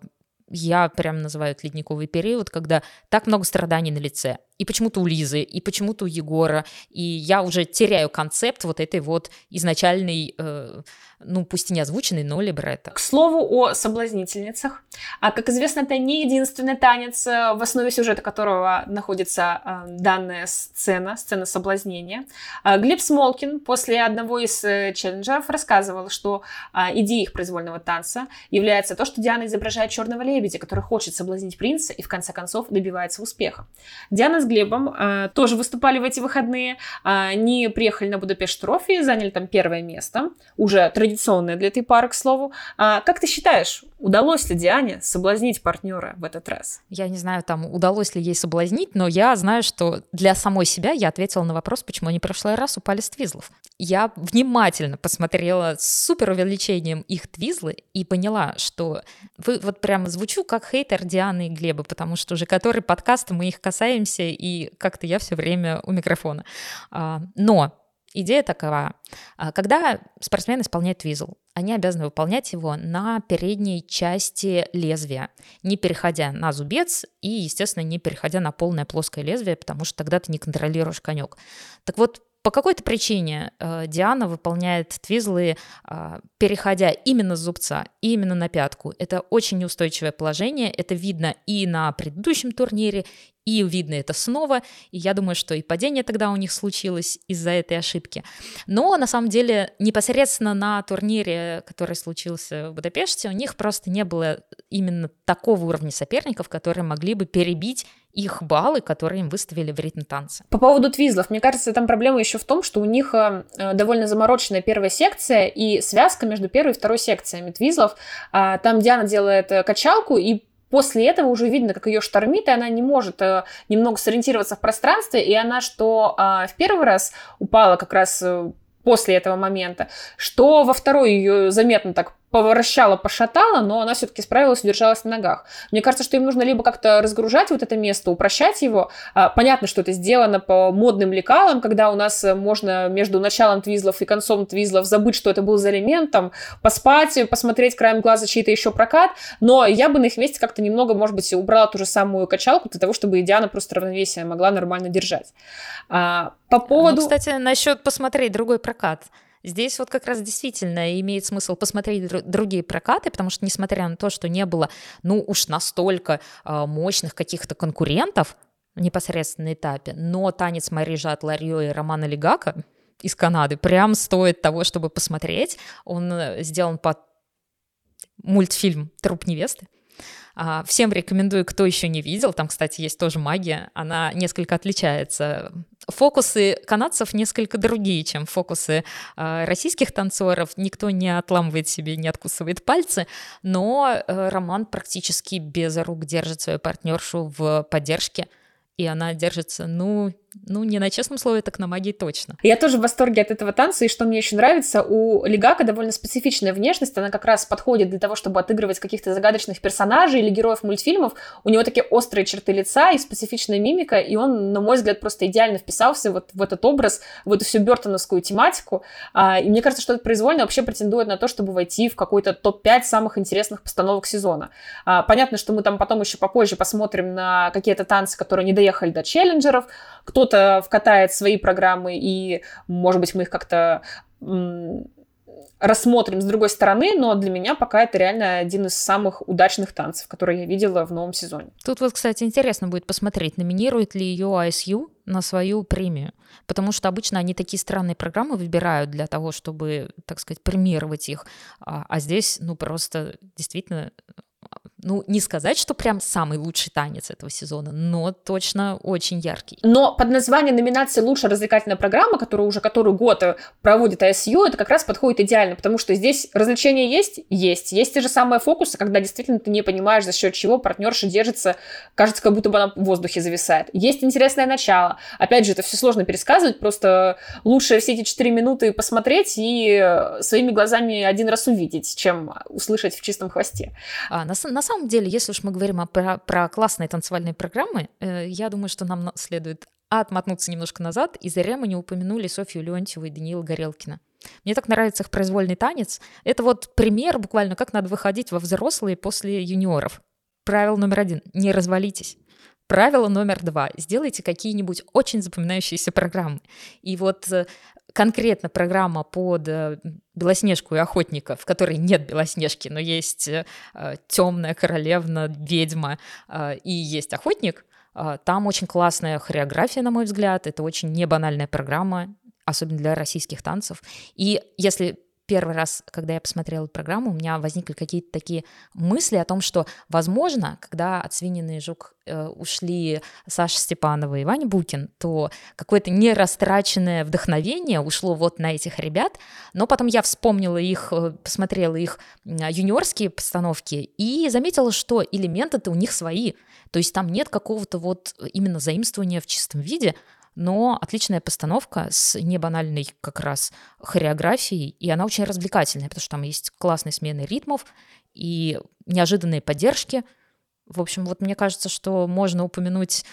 я прям называю это ледниковый период, когда так много страданий на лице. И почему-то у Лизы, и почему-то у Егора. И я уже теряю концепт вот этой вот изначальной, э, ну, пусть и не озвученной, но либретто.
К слову о соблазнительницах. А, как известно, это не единственный танец, э, в основе сюжета которого находится э, данная сцена, сцена соблазнения. А, Глеб Смолкин после одного из э, челленджеров рассказывал, что а, идеей их произвольного танца является то, что Диана изображает черного лебедя, который хочет соблазнить принца и в конце концов добивается успеха. Диана с Глебом э, тоже выступали в эти выходные. Они приехали на Будапешт Трофи, заняли там первое место, уже традиционное для этой пары, к слову. А, как ты считаешь, удалось ли Диане соблазнить партнера в этот раз?
Я не знаю, там удалось ли ей соблазнить, но я знаю, что для самой себя я ответила на вопрос, почему они в прошлый раз упали с твизлов. Я внимательно посмотрела с супер увеличением их твизлы и поняла, что вы вот прямо звучу как хейтер Дианы и Глеба, потому что уже который подкаст мы их касаемся, и как-то я все время у микрофона. А, но идея такова. А, когда спортсмен исполняет твизл, они обязаны выполнять его на передней части лезвия, не переходя на зубец и, естественно, не переходя на полное плоское лезвие, потому что тогда ты не контролируешь конек. Так вот, по какой-то причине э, Диана выполняет твизлы, э, переходя именно с зубца, именно на пятку. Это очень неустойчивое положение, это видно и на предыдущем турнире, и видно это снова, и я думаю, что и падение тогда у них случилось из-за этой ошибки. Но на самом деле непосредственно на турнире, который случился в Будапеште, у них просто не было именно такого уровня соперников, которые могли бы перебить их баллы, которые им выставили в ритм танце.
По поводу твизлов, мне кажется, там проблема еще в том, что у них э, довольно замороченная первая секция и связка между первой и второй секциями твизлов. А, там Диана делает э, качалку, и После этого уже видно, как ее штормит, и она не может э, немного сориентироваться в пространстве, и она, что э, в первый раз упала как раз э, после этого момента, что во второй ее заметно так повращала, пошатала, но она все-таки справилась, удержалась на ногах. Мне кажется, что им нужно либо как-то разгружать вот это место, упрощать его. А, понятно, что это сделано по модным лекалам, когда у нас э, можно между началом твизлов и концом твизлов забыть, что это был за элемент, там, поспать, посмотреть краем глаза чей-то еще прокат, но я бы на их месте как-то немного, может быть, убрала ту же самую качалку для того, чтобы Диана просто равновесие могла нормально держать. А, по поводу...
Ну, кстати, насчет посмотреть другой прокат. Здесь вот как раз действительно имеет смысл посмотреть другие прокаты, потому что несмотря на то, что не было, ну уж настолько э, мощных каких-то конкурентов непосредственно этапе, но танец Марижа от Ларьё и Романа Легака из Канады прям стоит того, чтобы посмотреть. Он э, сделан под мультфильм «Труп невесты». А, всем рекомендую, кто еще не видел. Там, кстати, есть тоже магия. Она несколько отличается. Фокусы канадцев несколько другие, чем фокусы а, российских танцоров. Никто не отламывает себе, не откусывает пальцы, но э, Роман практически без рук держит свою партнершу в поддержке и она держится, ну, ну, не на честном слове, так на магии точно.
Я тоже в восторге от этого танца, и что мне еще нравится, у Легака довольно специфичная внешность, она как раз подходит для того, чтобы отыгрывать каких-то загадочных персонажей или героев мультфильмов. У него такие острые черты лица и специфичная мимика, и он, на мой взгляд, просто идеально вписался вот в этот образ, в эту всю бертоновскую тематику. А, и мне кажется, что это произвольно вообще претендует на то, чтобы войти в какой-то топ-5 самых интересных постановок сезона. А, понятно, что мы там потом еще попозже посмотрим на какие-то танцы, которые не доехали до челленджеров, кто-то вкатает свои программы, и, может быть, мы их как-то рассмотрим с другой стороны, но для меня пока это реально один из самых удачных танцев, которые я видела в новом сезоне.
Тут вот, кстати, интересно будет посмотреть, номинирует ли ее ISU на свою премию, потому что обычно они такие странные программы выбирают для того, чтобы, так сказать, премировать их, а, а здесь, ну, просто действительно ну, не сказать, что прям самый лучший танец этого сезона, но точно очень яркий.
Но под названием номинации «Лучшая развлекательная программа», которую уже который год э, проводит ISU, это как раз подходит идеально, потому что здесь развлечения есть? Есть. Есть те же самые фокусы, когда действительно ты не понимаешь, за счет чего партнерша держится, кажется, как будто бы она в воздухе зависает. Есть интересное начало. Опять же, это все сложно пересказывать, просто лучше все эти 4 минуты посмотреть и э, своими глазами один раз увидеть, чем услышать в чистом хвосте.
А, на, на самом деле, если уж мы говорим о, про, про классные танцевальные программы, э, я думаю, что нам следует отмотнуться немножко назад, и зря мы не упомянули Софью Леонтьеву и Даниила Горелкина. Мне так нравится их произвольный танец. Это вот пример буквально, как надо выходить во взрослые после юниоров. Правило номер один – не развалитесь. Правило номер два – сделайте какие-нибудь очень запоминающиеся программы. И вот э, конкретно программа под э, Белоснежку и охотника, в которой нет Белоснежки, но есть э, темная королевна, ведьма э, и есть охотник, там очень классная хореография, на мой взгляд, это очень небанальная программа, особенно для российских танцев. И если первый раз, когда я посмотрела программу, у меня возникли какие-то такие мысли о том, что, возможно, когда от «Свинины жук» э, ушли Саша Степанова и Ваня Букин, то какое-то нерастраченное вдохновение ушло вот на этих ребят, но потом я вспомнила их, э, посмотрела их юниорские постановки и заметила, что элементы-то у них свои, то есть там нет какого-то вот именно заимствования в чистом виде, но отличная постановка с небанальной как раз хореографией, и она очень развлекательная, потому что там есть классные смены ритмов и неожиданные поддержки – в общем, вот мне кажется, что можно упомянуть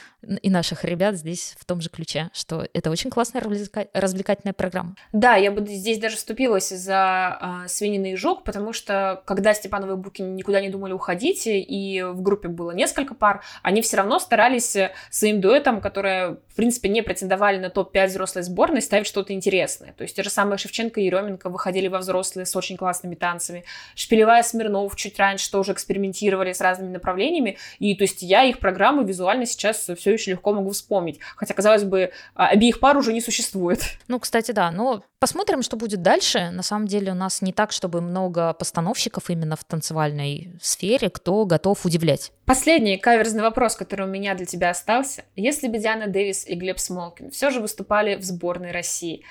и наших ребят здесь в том же ключе, что это очень классная развлекательная программа.
Да, я бы здесь даже вступилась за а, свинины и жук, потому что когда Степанова и Букин никуда не думали уходить, и в группе было несколько пар, они все равно старались своим дуэтом, которые, в принципе, не претендовали на топ-5 взрослой сборной, ставить что-то интересное. То есть те же самые Шевченко и Еременко выходили во взрослые с очень классными танцами. Шпилевая Смирнов чуть раньше тоже экспериментировали с разными направлениями, выступлениями, и то есть я их программы визуально сейчас все еще легко могу вспомнить. Хотя, казалось бы, а, обеих пар уже не существует.
Ну, кстати, да, но посмотрим, что будет дальше. На самом деле у нас не так, чтобы много постановщиков именно в танцевальной сфере, кто готов удивлять.
Последний каверзный вопрос, который у меня для тебя остался. Если бы Диана Дэвис и Глеб Смолкин все же выступали в сборной России,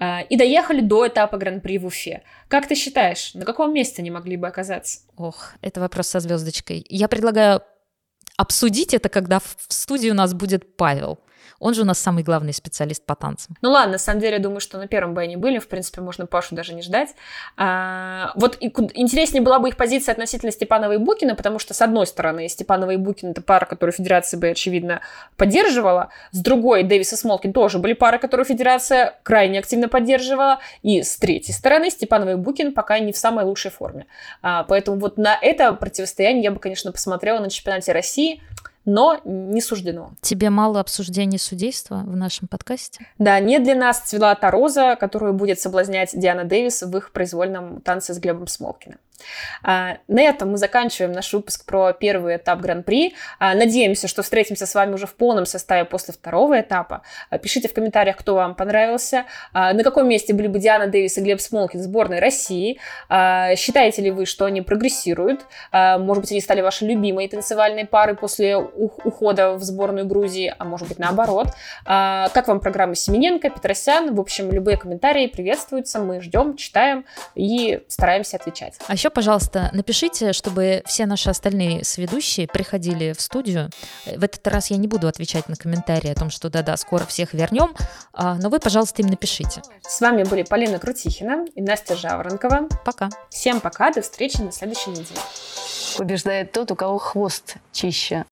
и доехали до этапа Гран-при в Уфе. Как ты считаешь, на каком месте они могли бы оказаться?
Ох, это вопрос со звездочкой. Я предлагаю обсудить это, когда в студии у нас будет Павел. Он же у нас самый главный специалист по танцам.
Ну ладно, на самом деле, я думаю, что на первом бы они были. В принципе, можно Пашу даже не ждать. А, вот интереснее была бы их позиция относительно Степанова и Букина, потому что, с одной стороны, Степанова и Букин — это пара, которую Федерация бы, очевидно, поддерживала. С другой, Дэвис и Смолкин тоже были пары, которую Федерация крайне активно поддерживала. И с третьей стороны, Степанова и Букин пока не в самой лучшей форме. А, поэтому вот на это противостояние я бы, конечно, посмотрела на чемпионате России но не суждено.
Тебе мало обсуждений судейства в нашем подкасте?
Да, не для нас цвела та роза, которую будет соблазнять Диана Дэвис в их произвольном танце с Глебом Смолкиным. А, на этом мы заканчиваем наш выпуск про первый этап Гран-при. А, надеемся, что встретимся с вами уже в полном составе после второго этапа. А, пишите в комментариях, кто вам понравился, на каком месте были бы Диана Дэвис и Глеб Смолкин сборной России. Считаете ли вы, что они прогрессируют? Может быть, они стали вашей любимой танцевальной парой после ухода в сборную Грузии, а может быть, наоборот. Как вам программа Семененко, Петросян? В общем, любые комментарии приветствуются, мы ждем, читаем и стараемся отвечать.
А еще еще, пожалуйста, напишите, чтобы все наши остальные сведущие приходили в студию. В этот раз я не буду отвечать на комментарии о том, что да-да, скоро всех вернем, а, но вы, пожалуйста, им напишите.
С вами были Полина Крутихина и Настя Жаворонкова.
Пока.
Всем пока, до встречи на следующей неделе.
Побеждает тот, у кого хвост чище.